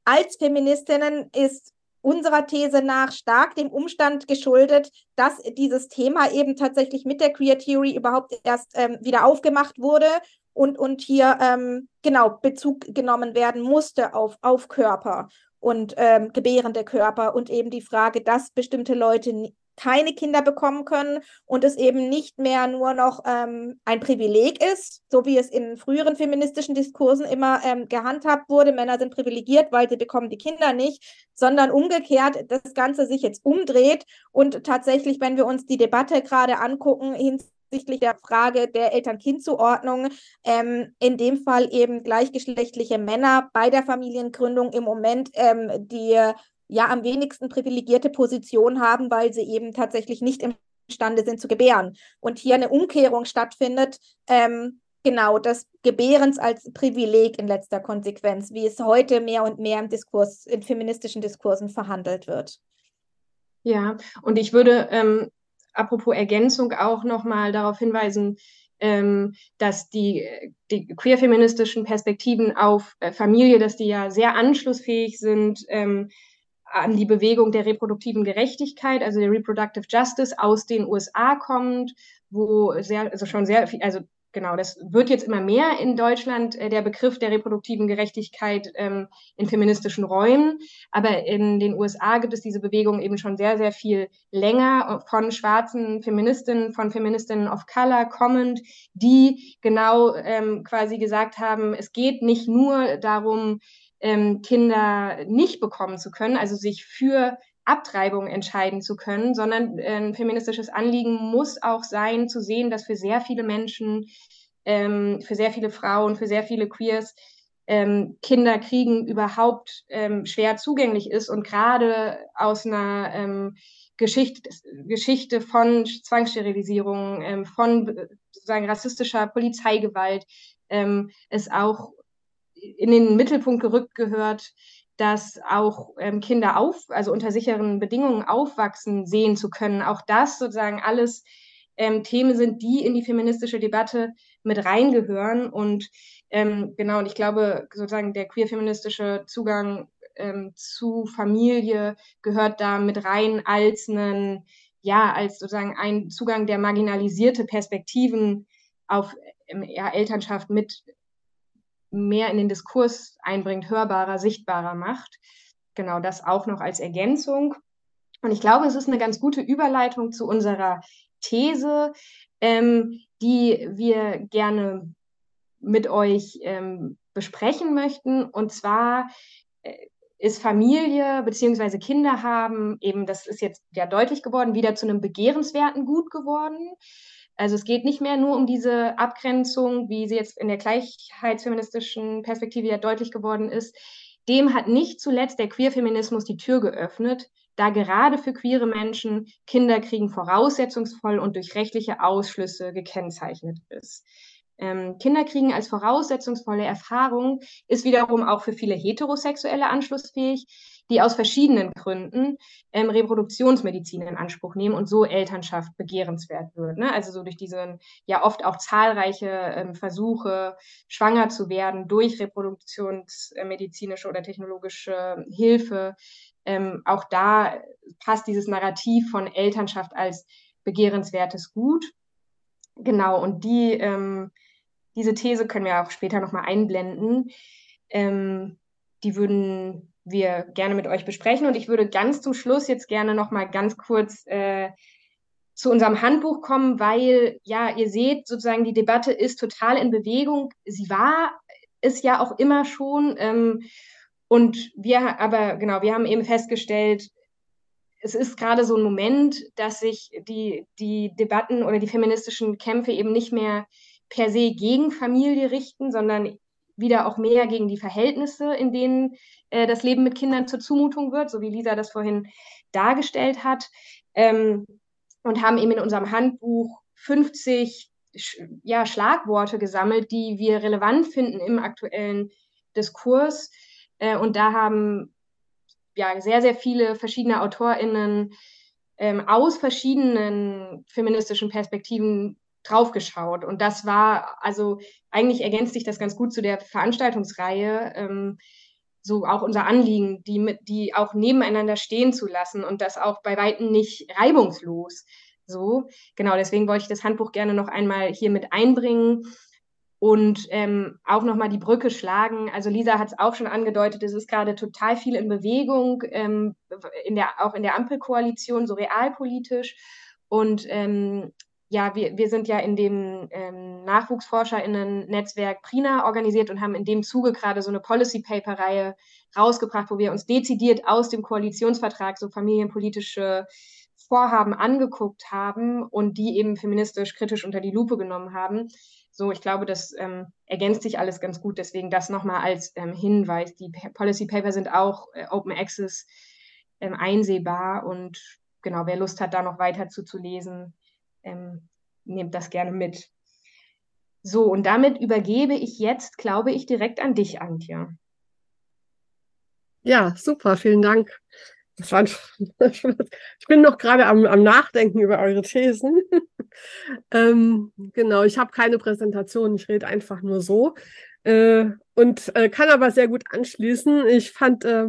Als Feministinnen ist unserer These nach stark dem Umstand geschuldet, dass dieses Thema eben tatsächlich mit der Queer Theory überhaupt erst ähm, wieder aufgemacht wurde und, und hier ähm, genau Bezug genommen werden musste auf, auf Körper und ähm, gebärende Körper und eben die Frage, dass bestimmte Leute keine Kinder bekommen können und es eben nicht mehr nur noch ähm, ein Privileg ist, so wie es in früheren feministischen Diskursen immer ähm, gehandhabt wurde, Männer sind privilegiert, weil sie bekommen die Kinder nicht, sondern umgekehrt das Ganze sich jetzt umdreht und tatsächlich, wenn wir uns die Debatte gerade angucken, hinsichtlich der Frage der Eltern-Kind-Zuordnung, ähm, in dem Fall eben gleichgeschlechtliche Männer bei der Familiengründung im Moment ähm, die ja am wenigsten privilegierte Position haben, weil sie eben tatsächlich nicht imstande sind zu gebären. Und hier eine Umkehrung stattfindet, ähm, genau, des Gebärens als Privileg in letzter Konsequenz, wie es heute mehr und mehr im Diskurs, in feministischen Diskursen verhandelt wird. Ja, und ich würde ähm, apropos Ergänzung auch nochmal darauf hinweisen, ähm, dass die, die queer-feministischen Perspektiven auf äh, Familie, dass die ja sehr anschlussfähig sind, ähm, an die Bewegung der reproduktiven Gerechtigkeit, also der Reproductive Justice aus den USA kommt, wo sehr, also schon sehr viel, also genau, das wird jetzt immer mehr in Deutschland, äh, der Begriff der reproduktiven Gerechtigkeit ähm, in feministischen Räumen. Aber in den USA gibt es diese Bewegung eben schon sehr, sehr viel länger von schwarzen Feministinnen, von Feministinnen of Color kommend, die genau ähm, quasi gesagt haben, es geht nicht nur darum, ähm, Kinder nicht bekommen zu können, also sich für Abtreibung entscheiden zu können, sondern äh, ein feministisches Anliegen muss auch sein, zu sehen, dass für sehr viele Menschen, ähm, für sehr viele Frauen, für sehr viele Queers ähm, Kinder kriegen überhaupt ähm, schwer zugänglich ist und gerade aus einer ähm, Geschichte, Geschichte von Zwangssterilisierung, ähm, von sozusagen rassistischer Polizeigewalt ähm, es auch in den Mittelpunkt gerückt gehört, dass auch ähm, Kinder auf, also unter sicheren Bedingungen aufwachsen sehen zu können. Auch das sozusagen alles ähm, Themen sind, die in die feministische Debatte mit reingehören. Und ähm, genau, und ich glaube, sozusagen der queer-feministische Zugang ähm, zu Familie gehört da mit rein als einen, ja, als sozusagen ein Zugang, der marginalisierte Perspektiven auf ähm, ja, Elternschaft mit mehr in den Diskurs einbringt, hörbarer, sichtbarer macht. Genau das auch noch als Ergänzung. Und ich glaube, es ist eine ganz gute Überleitung zu unserer These, ähm, die wir gerne mit euch ähm, besprechen möchten. Und zwar äh, ist Familie bzw. Kinder haben, eben das ist jetzt ja deutlich geworden, wieder zu einem begehrenswerten Gut geworden. Also es geht nicht mehr nur um diese Abgrenzung, wie sie jetzt in der gleichheitsfeministischen Perspektive ja deutlich geworden ist. Dem hat nicht zuletzt der Queerfeminismus die Tür geöffnet, da gerade für queere Menschen Kinderkriegen voraussetzungsvoll und durch rechtliche Ausschlüsse gekennzeichnet ist. Ähm, Kinderkriegen als voraussetzungsvolle Erfahrung ist wiederum auch für viele Heterosexuelle anschlussfähig, die aus verschiedenen Gründen ähm, Reproduktionsmedizin in Anspruch nehmen und so Elternschaft begehrenswert wird. Ne? Also so durch diese ja oft auch zahlreiche ähm, Versuche, schwanger zu werden durch reproduktionsmedizinische oder technologische Hilfe. Ähm, auch da passt dieses Narrativ von Elternschaft als begehrenswertes Gut. Genau, und die, ähm, diese These können wir auch später nochmal einblenden. Ähm, die würden wir gerne mit euch besprechen. Und ich würde ganz zum Schluss jetzt gerne noch mal ganz kurz äh, zu unserem Handbuch kommen, weil ja, ihr seht sozusagen, die Debatte ist total in Bewegung. Sie war es ja auch immer schon. Ähm, und wir, aber genau, wir haben eben festgestellt, es ist gerade so ein Moment, dass sich die, die Debatten oder die feministischen Kämpfe eben nicht mehr per se gegen Familie richten, sondern wieder auch mehr gegen die Verhältnisse, in denen äh, das Leben mit Kindern zur Zumutung wird, so wie Lisa das vorhin dargestellt hat. Ähm, und haben eben in unserem Handbuch 50 ja, Schlagworte gesammelt, die wir relevant finden im aktuellen Diskurs. Äh, und da haben ja sehr, sehr viele verschiedene AutorInnen ähm, aus verschiedenen feministischen Perspektiven draufgeschaut. Und das war, also eigentlich ergänzt sich das ganz gut zu der Veranstaltungsreihe. Ähm, so auch unser Anliegen, die, mit, die auch nebeneinander stehen zu lassen und das auch bei Weitem nicht reibungslos. So, genau, deswegen wollte ich das Handbuch gerne noch einmal hier mit einbringen und ähm, auch nochmal die Brücke schlagen. Also Lisa hat es auch schon angedeutet, es ist gerade total viel in Bewegung, ähm, in der, auch in der Ampelkoalition, so realpolitisch. Und ähm, ja, wir, wir sind ja in dem ähm, NachwuchsforscherInnen-Netzwerk Prina organisiert und haben in dem Zuge gerade so eine Policy-Paper-Reihe rausgebracht, wo wir uns dezidiert aus dem Koalitionsvertrag so familienpolitische Vorhaben angeguckt haben und die eben feministisch kritisch unter die Lupe genommen haben. So, ich glaube, das ähm, ergänzt sich alles ganz gut. Deswegen das nochmal als ähm, Hinweis. Die Policy Paper sind auch äh, Open Access ähm, einsehbar und genau, wer Lust hat, da noch weiter zu, zu lesen, ähm, nehmt das gerne mit. So, und damit übergebe ich jetzt, glaube ich, direkt an dich, Antje. Ja, super, vielen Dank. Ein, [LAUGHS] ich bin noch gerade am, am, Nachdenken über eure Thesen. [LAUGHS] ähm, genau, ich habe keine Präsentation, ich rede einfach nur so. Äh, und äh, kann aber sehr gut anschließen. Ich fand äh,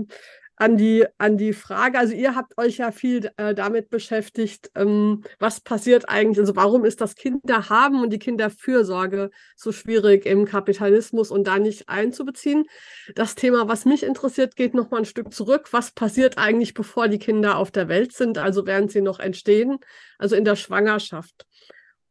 an die, an die Frage, also ihr habt euch ja viel äh, damit beschäftigt, ähm, was passiert eigentlich, also warum ist das Kinderhaben und die Kinderfürsorge so schwierig im Kapitalismus und da nicht einzubeziehen. Das Thema, was mich interessiert, geht noch mal ein Stück zurück. Was passiert eigentlich, bevor die Kinder auf der Welt sind, also während sie noch entstehen, also in der Schwangerschaft?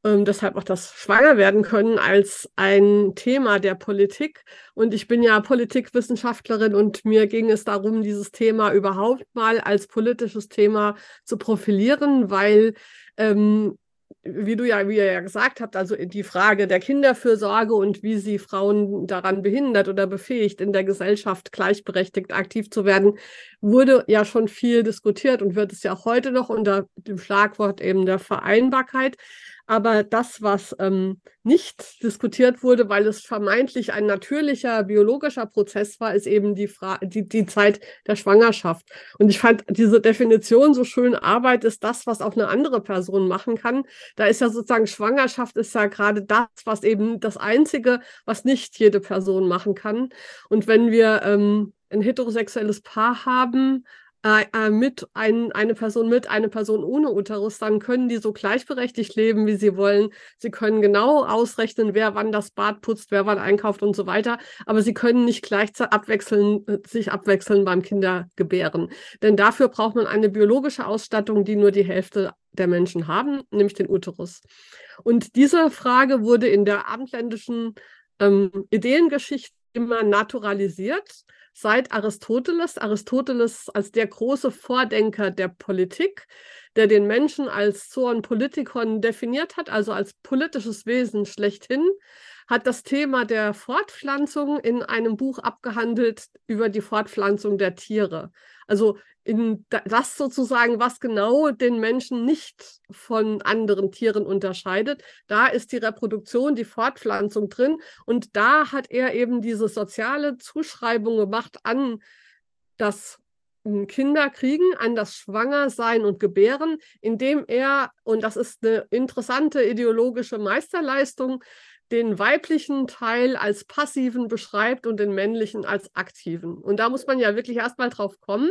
Ähm, deshalb auch das Schwangerwerden können als ein Thema der Politik. Und ich bin ja Politikwissenschaftlerin und mir ging es darum, dieses Thema überhaupt mal als politisches Thema zu profilieren, weil ähm, wie du ja, wie ihr ja gesagt habt, also die Frage der Kinderfürsorge und wie sie Frauen daran behindert oder befähigt, in der Gesellschaft gleichberechtigt aktiv zu werden, wurde ja schon viel diskutiert und wird es ja auch heute noch unter dem Schlagwort eben der Vereinbarkeit. Aber das, was ähm, nicht diskutiert wurde, weil es vermeintlich ein natürlicher biologischer Prozess war, ist eben die, Fra die, die Zeit der Schwangerschaft. Und ich fand diese Definition so schön, Arbeit ist das, was auch eine andere Person machen kann. Da ist ja sozusagen Schwangerschaft ist ja gerade das, was eben das Einzige, was nicht jede Person machen kann. Und wenn wir ähm, ein heterosexuelles Paar haben, äh, äh, mit ein, eine Person mit, eine Person ohne Uterus, dann können die so gleichberechtigt leben, wie sie wollen. Sie können genau ausrechnen, wer wann das Bad putzt, wer wann einkauft und so weiter. Aber sie können nicht gleichzeitig abwechseln, äh, sich abwechseln beim Kindergebären. Denn dafür braucht man eine biologische Ausstattung, die nur die Hälfte der Menschen haben, nämlich den Uterus. Und diese Frage wurde in der abendländischen ähm, Ideengeschichte immer naturalisiert seit Aristoteles. Aristoteles als der große Vordenker der Politik, der den Menschen als Zoon Politikon definiert hat, also als politisches Wesen schlechthin, hat das Thema der Fortpflanzung in einem Buch abgehandelt über die Fortpflanzung der Tiere. Also in das sozusagen, was genau den Menschen nicht von anderen Tieren unterscheidet. Da ist die Reproduktion, die Fortpflanzung drin. Und da hat er eben diese soziale Zuschreibung gemacht an das Kinder kriegen, an das Schwangersein und Gebären, indem er, und das ist eine interessante ideologische Meisterleistung, den weiblichen Teil als passiven beschreibt und den männlichen als aktiven. Und da muss man ja wirklich erstmal drauf kommen.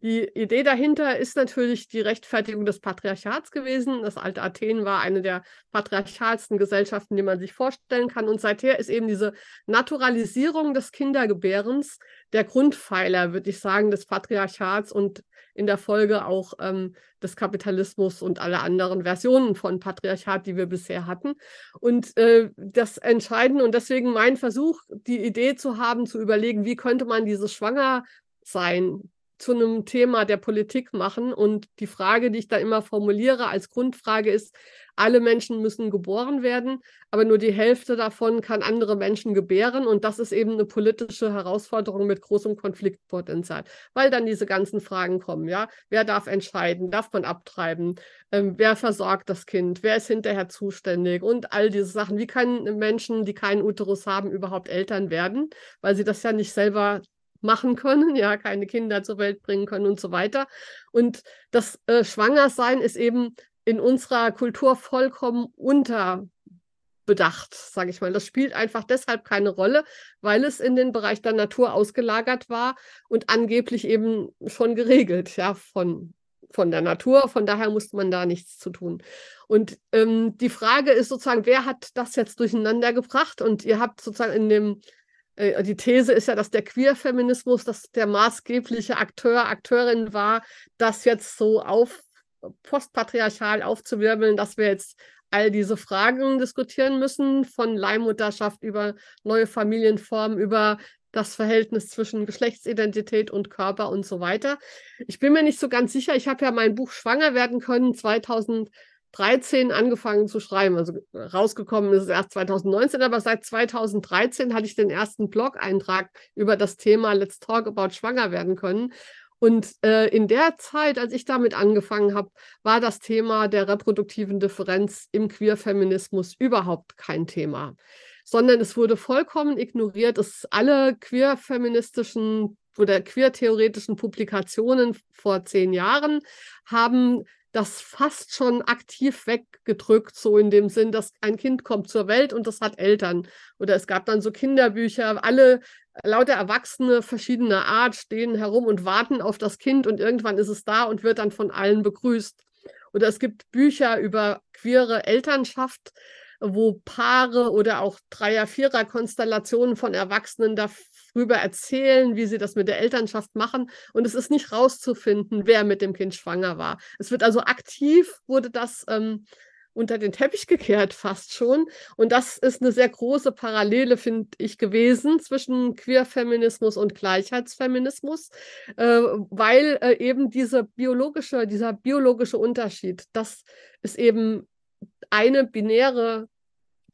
Die Idee dahinter ist natürlich die Rechtfertigung des Patriarchats gewesen. Das alte Athen war eine der patriarchalsten Gesellschaften, die man sich vorstellen kann. Und seither ist eben diese Naturalisierung des Kindergebärens der Grundpfeiler, würde ich sagen, des Patriarchats und in der Folge auch ähm, des Kapitalismus und alle anderen Versionen von Patriarchat, die wir bisher hatten. Und äh, das Entscheidende und deswegen mein Versuch, die Idee zu haben, zu überlegen, wie könnte man dieses Schwangersein zu einem Thema der Politik machen. Und die Frage, die ich da immer formuliere als Grundfrage ist, alle Menschen müssen geboren werden, aber nur die Hälfte davon kann andere Menschen gebären. Und das ist eben eine politische Herausforderung mit großem Konfliktpotenzial, weil dann diese ganzen Fragen kommen. Ja, wer darf entscheiden? Darf man abtreiben? Ähm, wer versorgt das Kind? Wer ist hinterher zuständig? Und all diese Sachen. Wie können Menschen, die keinen Uterus haben, überhaupt Eltern werden? Weil sie das ja nicht selber machen können, ja, keine Kinder zur Welt bringen können und so weiter. Und das äh, Schwangersein ist eben in unserer Kultur vollkommen unterbedacht, sage ich mal. Das spielt einfach deshalb keine Rolle, weil es in den Bereich der Natur ausgelagert war und angeblich eben schon geregelt, ja, von von der Natur. Von daher musste man da nichts zu tun. Und ähm, die Frage ist sozusagen, wer hat das jetzt durcheinander gebracht? Und ihr habt sozusagen in dem äh, die These ist ja, dass der Queerfeminismus, dass der maßgebliche Akteur, Akteurin war, das jetzt so auf postpatriarchal aufzuwirbeln, dass wir jetzt all diese Fragen diskutieren müssen, von Leihmutterschaft über neue Familienformen, über das Verhältnis zwischen Geschlechtsidentität und Körper und so weiter. Ich bin mir nicht so ganz sicher. Ich habe ja mein Buch Schwanger werden können 2000 2013 angefangen zu schreiben. Also rausgekommen ist es erst 2019, aber seit 2013 hatte ich den ersten Blog-Eintrag über das Thema Let's Talk About Schwanger werden können. Und äh, in der Zeit, als ich damit angefangen habe, war das Thema der reproduktiven Differenz im Queerfeminismus überhaupt kein Thema, sondern es wurde vollkommen ignoriert. Es alle queerfeministischen oder queertheoretischen Publikationen vor zehn Jahren haben das fast schon aktiv weggedrückt, so in dem Sinn, dass ein Kind kommt zur Welt und das hat Eltern. Oder es gab dann so Kinderbücher, alle lauter Erwachsene verschiedener Art stehen herum und warten auf das Kind und irgendwann ist es da und wird dann von allen begrüßt. Oder es gibt Bücher über queere Elternschaft, wo Paare oder auch Dreier-, Vierer-Konstellationen von Erwachsenen darüber erzählen, wie sie das mit der Elternschaft machen. Und es ist nicht rauszufinden, wer mit dem Kind schwanger war. Es wird also aktiv, wurde das ähm, unter den Teppich gekehrt, fast schon. Und das ist eine sehr große Parallele, finde ich, gewesen zwischen Queerfeminismus und Gleichheitsfeminismus, äh, weil äh, eben diese biologische, dieser biologische Unterschied, das ist eben eine binäre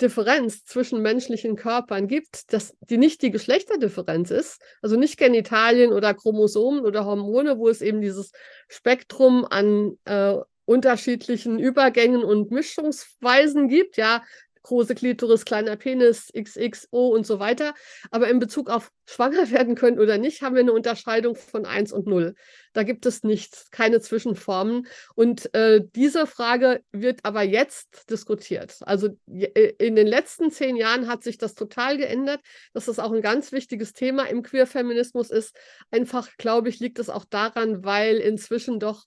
Differenz zwischen menschlichen Körpern gibt, dass die nicht die Geschlechterdifferenz ist, also nicht Genitalien oder Chromosomen oder Hormone, wo es eben dieses Spektrum an äh, unterschiedlichen Übergängen und Mischungsweisen gibt, ja, große Klitoris, kleiner Penis, XXO und so weiter. Aber in Bezug auf schwanger [LAUGHS] werden können oder nicht, haben wir eine Unterscheidung von 1 und 0. Da gibt es nichts, keine Zwischenformen. Und äh, diese Frage wird aber jetzt diskutiert. Also äh, in den letzten zehn Jahren hat sich das total geändert. dass Das auch ein ganz wichtiges Thema im Queerfeminismus ist. Einfach, glaube ich, liegt es auch daran, weil inzwischen doch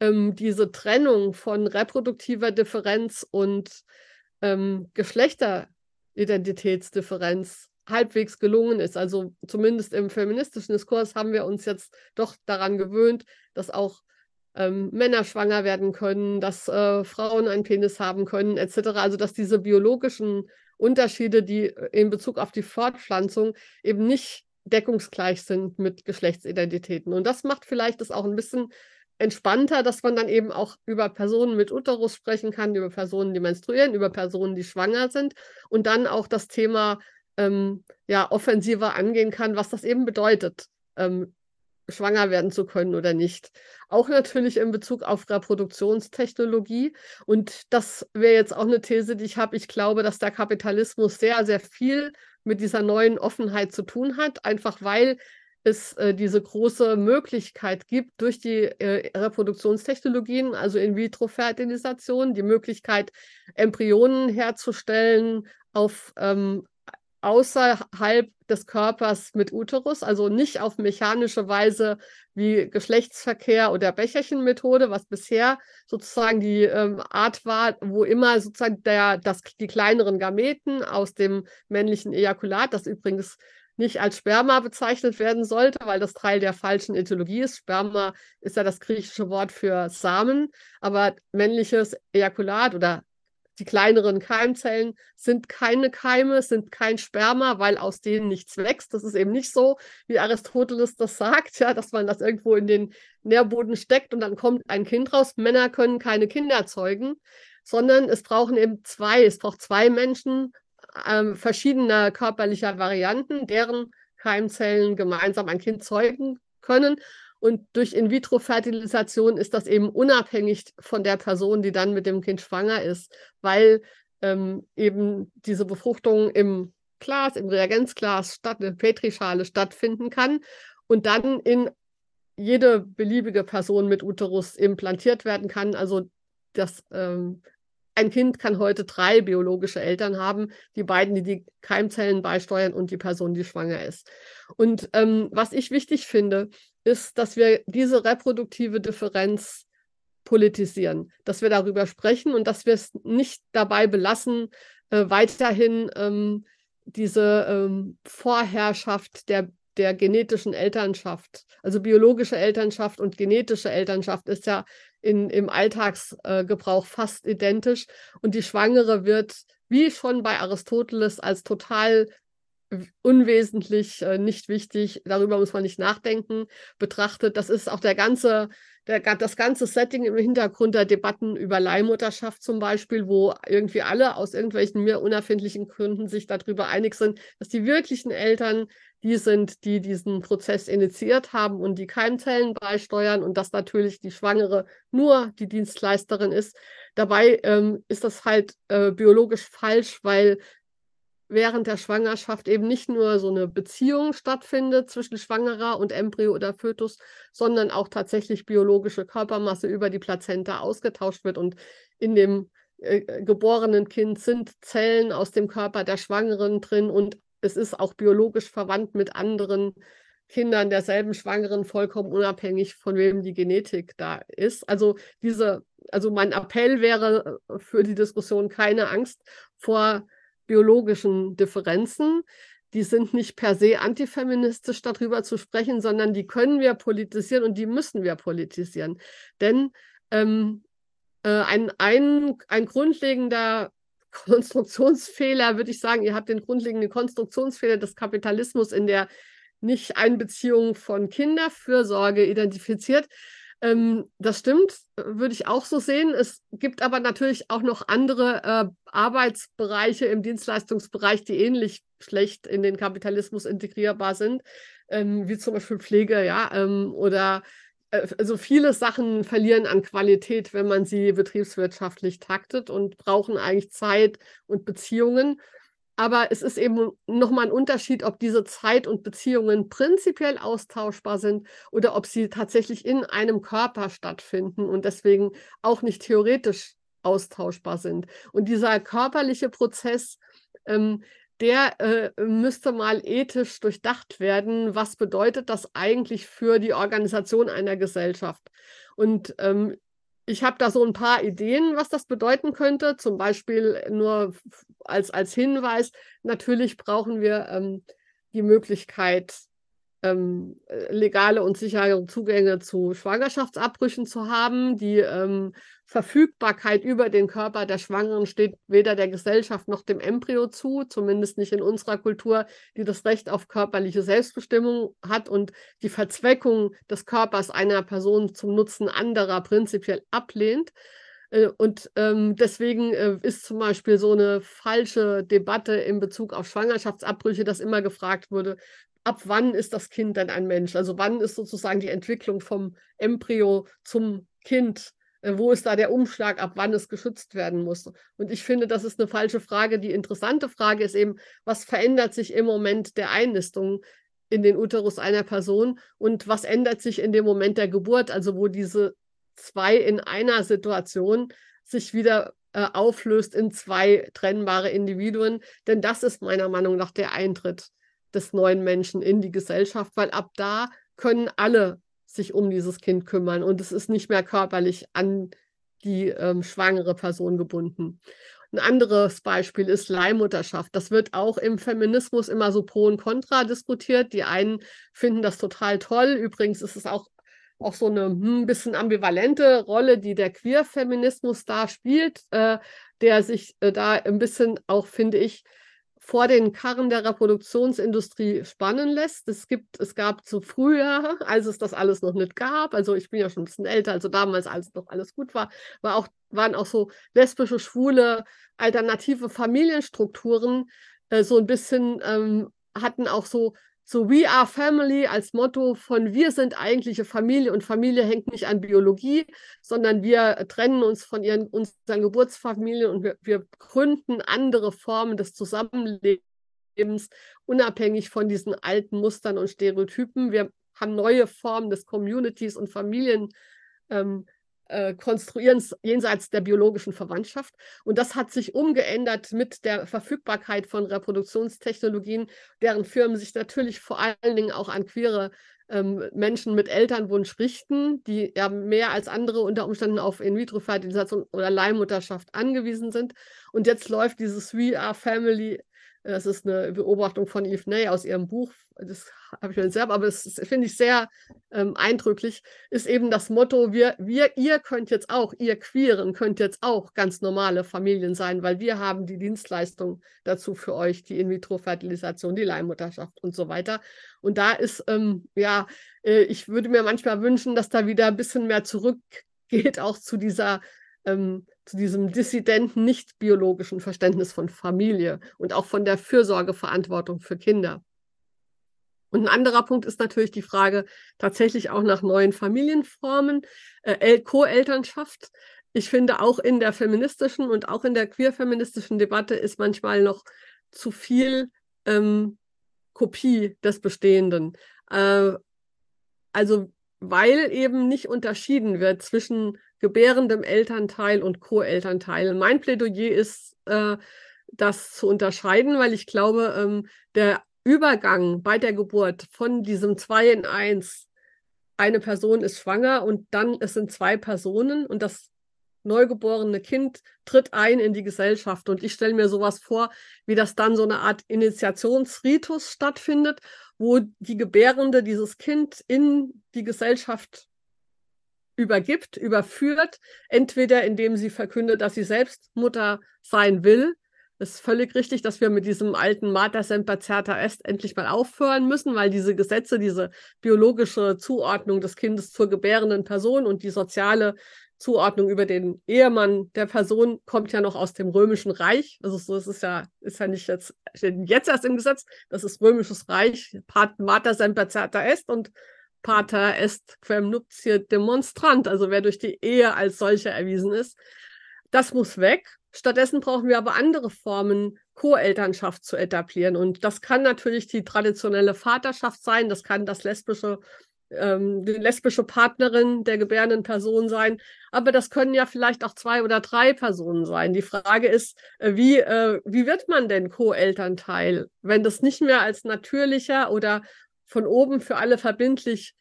ähm, diese Trennung von reproduktiver Differenz und ähm, Geschlechteridentitätsdifferenz halbwegs gelungen ist. Also zumindest im feministischen Diskurs haben wir uns jetzt doch daran gewöhnt, dass auch ähm, Männer schwanger werden können, dass äh, Frauen einen Penis haben können, etc. Also dass diese biologischen Unterschiede, die in Bezug auf die Fortpflanzung eben nicht deckungsgleich sind mit Geschlechtsidentitäten. Und das macht vielleicht das auch ein bisschen entspannter, dass man dann eben auch über Personen mit Uterus sprechen kann, über Personen, die menstruieren, über Personen, die schwanger sind und dann auch das Thema ähm, ja offensiver angehen kann, was das eben bedeutet, ähm, schwanger werden zu können oder nicht. Auch natürlich in Bezug auf Reproduktionstechnologie. Und das wäre jetzt auch eine These, die ich habe. Ich glaube, dass der Kapitalismus sehr, sehr viel mit dieser neuen Offenheit zu tun hat, einfach weil es äh, diese große Möglichkeit gibt durch die äh, Reproduktionstechnologien, also In-vitro-Fertilisation, die Möglichkeit, Embryonen herzustellen auf ähm, außerhalb des Körpers mit Uterus, also nicht auf mechanische Weise wie Geschlechtsverkehr oder Becherchenmethode, was bisher sozusagen die ähm, Art war, wo immer sozusagen der, das, die kleineren Gameten aus dem männlichen Ejakulat, das übrigens nicht als Sperma bezeichnet werden sollte, weil das Teil der falschen Ethologie ist. Sperma ist ja das griechische Wort für Samen, aber männliches Ejakulat oder die kleineren Keimzellen sind keine Keime, sind kein Sperma, weil aus denen nichts wächst. Das ist eben nicht so, wie Aristoteles das sagt, ja, dass man das irgendwo in den Nährboden steckt und dann kommt ein Kind raus. Männer können keine Kinder zeugen, sondern es brauchen eben zwei, es braucht zwei Menschen äh, verschiedener körperlicher Varianten, deren Keimzellen gemeinsam ein Kind zeugen können. Und durch In-vitro-Fertilisation ist das eben unabhängig von der Person, die dann mit dem Kind schwanger ist, weil ähm, eben diese Befruchtung im Glas, im Reagenzglas statt in Petrischale stattfinden kann und dann in jede beliebige Person mit Uterus implantiert werden kann. Also das ähm, ein Kind kann heute drei biologische Eltern haben, die beiden, die die Keimzellen beisteuern und die Person, die schwanger ist. Und ähm, was ich wichtig finde, ist, dass wir diese reproduktive Differenz politisieren, dass wir darüber sprechen und dass wir es nicht dabei belassen, äh, weiterhin ähm, diese ähm, Vorherrschaft der, der genetischen Elternschaft, also biologische Elternschaft und genetische Elternschaft ist ja in, im Alltagsgebrauch äh, fast identisch. Und die Schwangere wird, wie schon bei Aristoteles, als total unwesentlich, äh, nicht wichtig, darüber muss man nicht nachdenken, betrachtet. Das ist auch der ganze, der, das ganze Setting im Hintergrund der Debatten über Leihmutterschaft zum Beispiel, wo irgendwie alle aus irgendwelchen mir unerfindlichen Gründen sich darüber einig sind, dass die wirklichen Eltern die sind, die diesen Prozess initiiert haben und die Keimzellen beisteuern und dass natürlich die Schwangere nur die Dienstleisterin ist. Dabei ähm, ist das halt äh, biologisch falsch, weil während der Schwangerschaft eben nicht nur so eine Beziehung stattfindet zwischen Schwangerer und Embryo oder Fötus, sondern auch tatsächlich biologische Körpermasse über die Plazenta ausgetauscht wird und in dem äh, geborenen Kind sind Zellen aus dem Körper der Schwangeren drin und es ist auch biologisch verwandt mit anderen Kindern derselben Schwangeren, vollkommen unabhängig von wem die Genetik da ist. Also diese, also mein Appell wäre äh, für die Diskussion keine Angst vor biologischen Differenzen. Die sind nicht per se antifeministisch darüber zu sprechen, sondern die können wir politisieren und die müssen wir politisieren. Denn ähm, äh, ein, ein, ein grundlegender Konstruktionsfehler, würde ich sagen, ihr habt den grundlegenden Konstruktionsfehler des Kapitalismus in der Nicht-Einbeziehung von Kinderfürsorge identifiziert. Ähm, das stimmt, würde ich auch so sehen. Es gibt aber natürlich auch noch andere äh, Arbeitsbereiche im Dienstleistungsbereich, die ähnlich schlecht in den Kapitalismus integrierbar sind, ähm, wie zum Beispiel Pflege, ja, ähm, oder äh, also viele Sachen verlieren an Qualität, wenn man sie betriebswirtschaftlich taktet und brauchen eigentlich Zeit und Beziehungen. Aber es ist eben nochmal ein Unterschied, ob diese Zeit und Beziehungen prinzipiell austauschbar sind oder ob sie tatsächlich in einem Körper stattfinden und deswegen auch nicht theoretisch austauschbar sind. Und dieser körperliche Prozess, ähm, der äh, müsste mal ethisch durchdacht werden. Was bedeutet das eigentlich für die Organisation einer Gesellschaft? Und ähm, ich habe da so ein paar Ideen, was das bedeuten könnte. Zum Beispiel nur als, als Hinweis, natürlich brauchen wir ähm, die Möglichkeit, ähm, legale und sichere Zugänge zu Schwangerschaftsabbrüchen zu haben. Die ähm, Verfügbarkeit über den Körper der Schwangeren steht weder der Gesellschaft noch dem Embryo zu, zumindest nicht in unserer Kultur, die das Recht auf körperliche Selbstbestimmung hat und die Verzweckung des Körpers einer Person zum Nutzen anderer prinzipiell ablehnt. Äh, und ähm, deswegen äh, ist zum Beispiel so eine falsche Debatte in Bezug auf Schwangerschaftsabbrüche, dass immer gefragt wurde, ab wann ist das Kind denn ein Mensch? Also wann ist sozusagen die Entwicklung vom Embryo zum Kind? Äh, wo ist da der Umschlag, ab wann es geschützt werden muss? Und ich finde, das ist eine falsche Frage. Die interessante Frage ist eben, was verändert sich im Moment der Einnistung in den Uterus einer Person und was ändert sich in dem Moment der Geburt, also wo diese zwei in einer Situation sich wieder äh, auflöst in zwei trennbare Individuen. Denn das ist meiner Meinung nach der Eintritt des neuen Menschen in die Gesellschaft, weil ab da können alle sich um dieses Kind kümmern und es ist nicht mehr körperlich an die ähm, schwangere Person gebunden. Ein anderes Beispiel ist Leihmutterschaft. Das wird auch im Feminismus immer so pro und contra diskutiert. Die einen finden das total toll. Übrigens ist es auch auch so eine hm, bisschen ambivalente Rolle, die der Queer-Feminismus da spielt, äh, der sich äh, da ein bisschen auch, finde ich, vor den Karren der Reproduktionsindustrie spannen lässt. Es gibt, es gab zu früher, [LAUGHS] als es das alles noch nicht gab, also ich bin ja schon ein bisschen älter, also damals, als noch alles gut war, war auch, waren auch so lesbische, schwule, alternative Familienstrukturen äh, so ein bisschen, ähm, hatten auch so so We are Family als Motto von wir sind eigentliche Familie und Familie hängt nicht an Biologie, sondern wir trennen uns von ihren, unseren Geburtsfamilien und wir, wir gründen andere Formen des Zusammenlebens, unabhängig von diesen alten Mustern und Stereotypen. Wir haben neue Formen des Communities und Familien ähm, äh, konstruieren jenseits der biologischen Verwandtschaft. Und das hat sich umgeändert mit der Verfügbarkeit von Reproduktionstechnologien, deren Firmen sich natürlich vor allen Dingen auch an queere ähm, Menschen mit Elternwunsch richten, die ja mehr als andere unter Umständen auf In-vitro-Fertilisation oder Leihmutterschaft angewiesen sind. Und jetzt läuft dieses We Are Family das ist eine Beobachtung von Yves Ney aus ihrem Buch. Das habe ich mir selber, aber das finde ich sehr ähm, eindrücklich. Ist eben das Motto: wir, wir, ihr könnt jetzt auch, ihr Queeren könnt jetzt auch ganz normale Familien sein, weil wir haben die Dienstleistung dazu für euch, die In-vitro-Fertilisation, die Leihmutterschaft und so weiter. Und da ist, ähm, ja, äh, ich würde mir manchmal wünschen, dass da wieder ein bisschen mehr zurückgeht, auch zu dieser ähm, zu diesem dissidenten, nicht biologischen Verständnis von Familie und auch von der Fürsorgeverantwortung für Kinder. Und ein anderer Punkt ist natürlich die Frage tatsächlich auch nach neuen Familienformen, äh, Co-Elternschaft. Ich finde, auch in der feministischen und auch in der queer-feministischen Debatte ist manchmal noch zu viel ähm, Kopie des Bestehenden. Äh, also weil eben nicht unterschieden wird zwischen gebärendem Elternteil und Co-Elternteil. Mein Plädoyer ist, äh, das zu unterscheiden, weil ich glaube, ähm, der Übergang bei der Geburt von diesem 2 in 1, eine Person ist schwanger und dann es sind zwei Personen und das neugeborene Kind tritt ein in die Gesellschaft. Und ich stelle mir sowas vor, wie das dann so eine Art Initiationsritus stattfindet, wo die Gebärende dieses Kind in die Gesellschaft übergibt, überführt, entweder indem sie verkündet, dass sie selbst Mutter sein will. Es ist völlig richtig, dass wir mit diesem alten Mater semper certa est endlich mal aufhören müssen, weil diese Gesetze, diese biologische Zuordnung des Kindes zur gebärenden Person und die soziale Zuordnung über den Ehemann der Person kommt ja noch aus dem Römischen Reich. Also so, es ist ja, ist ja nicht jetzt, jetzt erst im Gesetz, das ist Römisches Reich, Mater semper certa est und Pater est quem nuptiae demonstrant, also wer durch die Ehe als solcher erwiesen ist. Das muss weg. Stattdessen brauchen wir aber andere Formen, Co-Elternschaft zu etablieren. Und das kann natürlich die traditionelle Vaterschaft sein, das kann das lesbische, ähm, die lesbische Partnerin der gebärenden Person sein, aber das können ja vielleicht auch zwei oder drei Personen sein. Die Frage ist, äh, wie, äh, wie wird man denn Co-Elternteil, wenn das nicht mehr als natürlicher oder von oben für alle verbindlich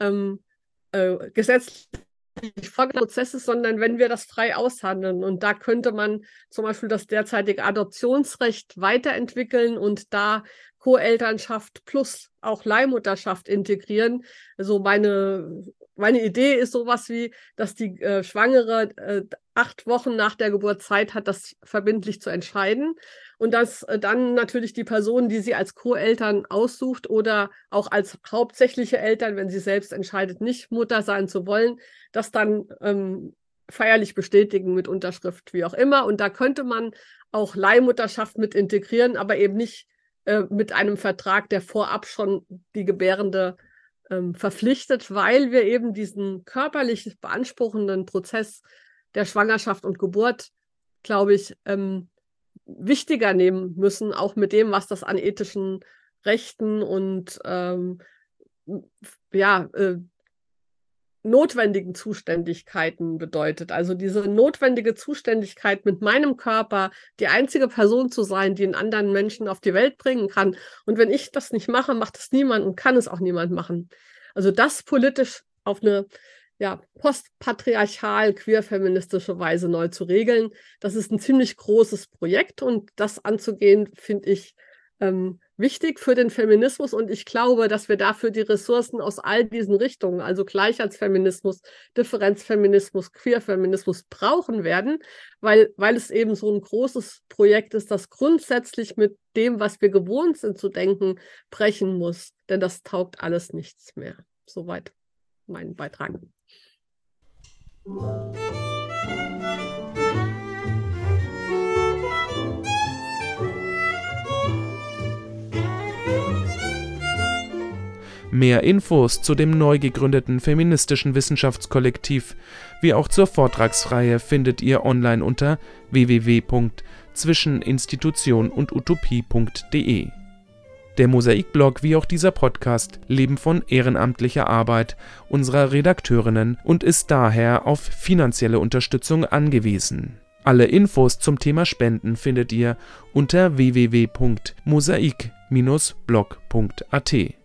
ähm, äh, gesetzlich Prozess ist, sondern wenn wir das frei aushandeln. Und da könnte man zum Beispiel das derzeitige Adoptionsrecht weiterentwickeln und da Co-Elternschaft plus auch Leihmutterschaft integrieren. Also meine, meine Idee ist sowas wie, dass die äh, Schwangere äh, acht Wochen nach der Geburt Zeit hat, das verbindlich zu entscheiden. Und dass äh, dann natürlich die Person, die sie als Co-Eltern aussucht oder auch als hauptsächliche Eltern, wenn sie selbst entscheidet, nicht Mutter sein zu wollen, das dann ähm, feierlich bestätigen mit Unterschrift, wie auch immer. Und da könnte man auch Leihmutterschaft mit integrieren, aber eben nicht äh, mit einem Vertrag, der vorab schon die Gebärende ähm, verpflichtet, weil wir eben diesen körperlich beanspruchenden Prozess der Schwangerschaft und Geburt, glaube ich, ähm, wichtiger nehmen müssen, auch mit dem, was das an ethischen Rechten und ähm, ja, äh, notwendigen Zuständigkeiten bedeutet. Also diese notwendige Zuständigkeit mit meinem Körper, die einzige Person zu sein, die einen anderen Menschen auf die Welt bringen kann. Und wenn ich das nicht mache, macht es niemand und kann es auch niemand machen. Also das politisch auf eine ja, postpatriarchal, queerfeministische Weise neu zu regeln. Das ist ein ziemlich großes Projekt und das anzugehen, finde ich ähm, wichtig für den Feminismus und ich glaube, dass wir dafür die Ressourcen aus all diesen Richtungen, also Gleichheitsfeminismus, Differenzfeminismus, Queerfeminismus brauchen werden, weil, weil es eben so ein großes Projekt ist, das grundsätzlich mit dem, was wir gewohnt sind zu denken, brechen muss. Denn das taugt alles nichts mehr. Soweit mein Beitrag. Mehr Infos zu dem neu gegründeten feministischen Wissenschaftskollektiv wie auch zur Vortragsreihe findet ihr online unter www.zwischeninstitutionundutopie.de. Der Mosaikblog wie auch dieser Podcast leben von ehrenamtlicher Arbeit unserer Redakteurinnen und ist daher auf finanzielle Unterstützung angewiesen. Alle Infos zum Thema Spenden findet ihr unter www.mosaik-blog.at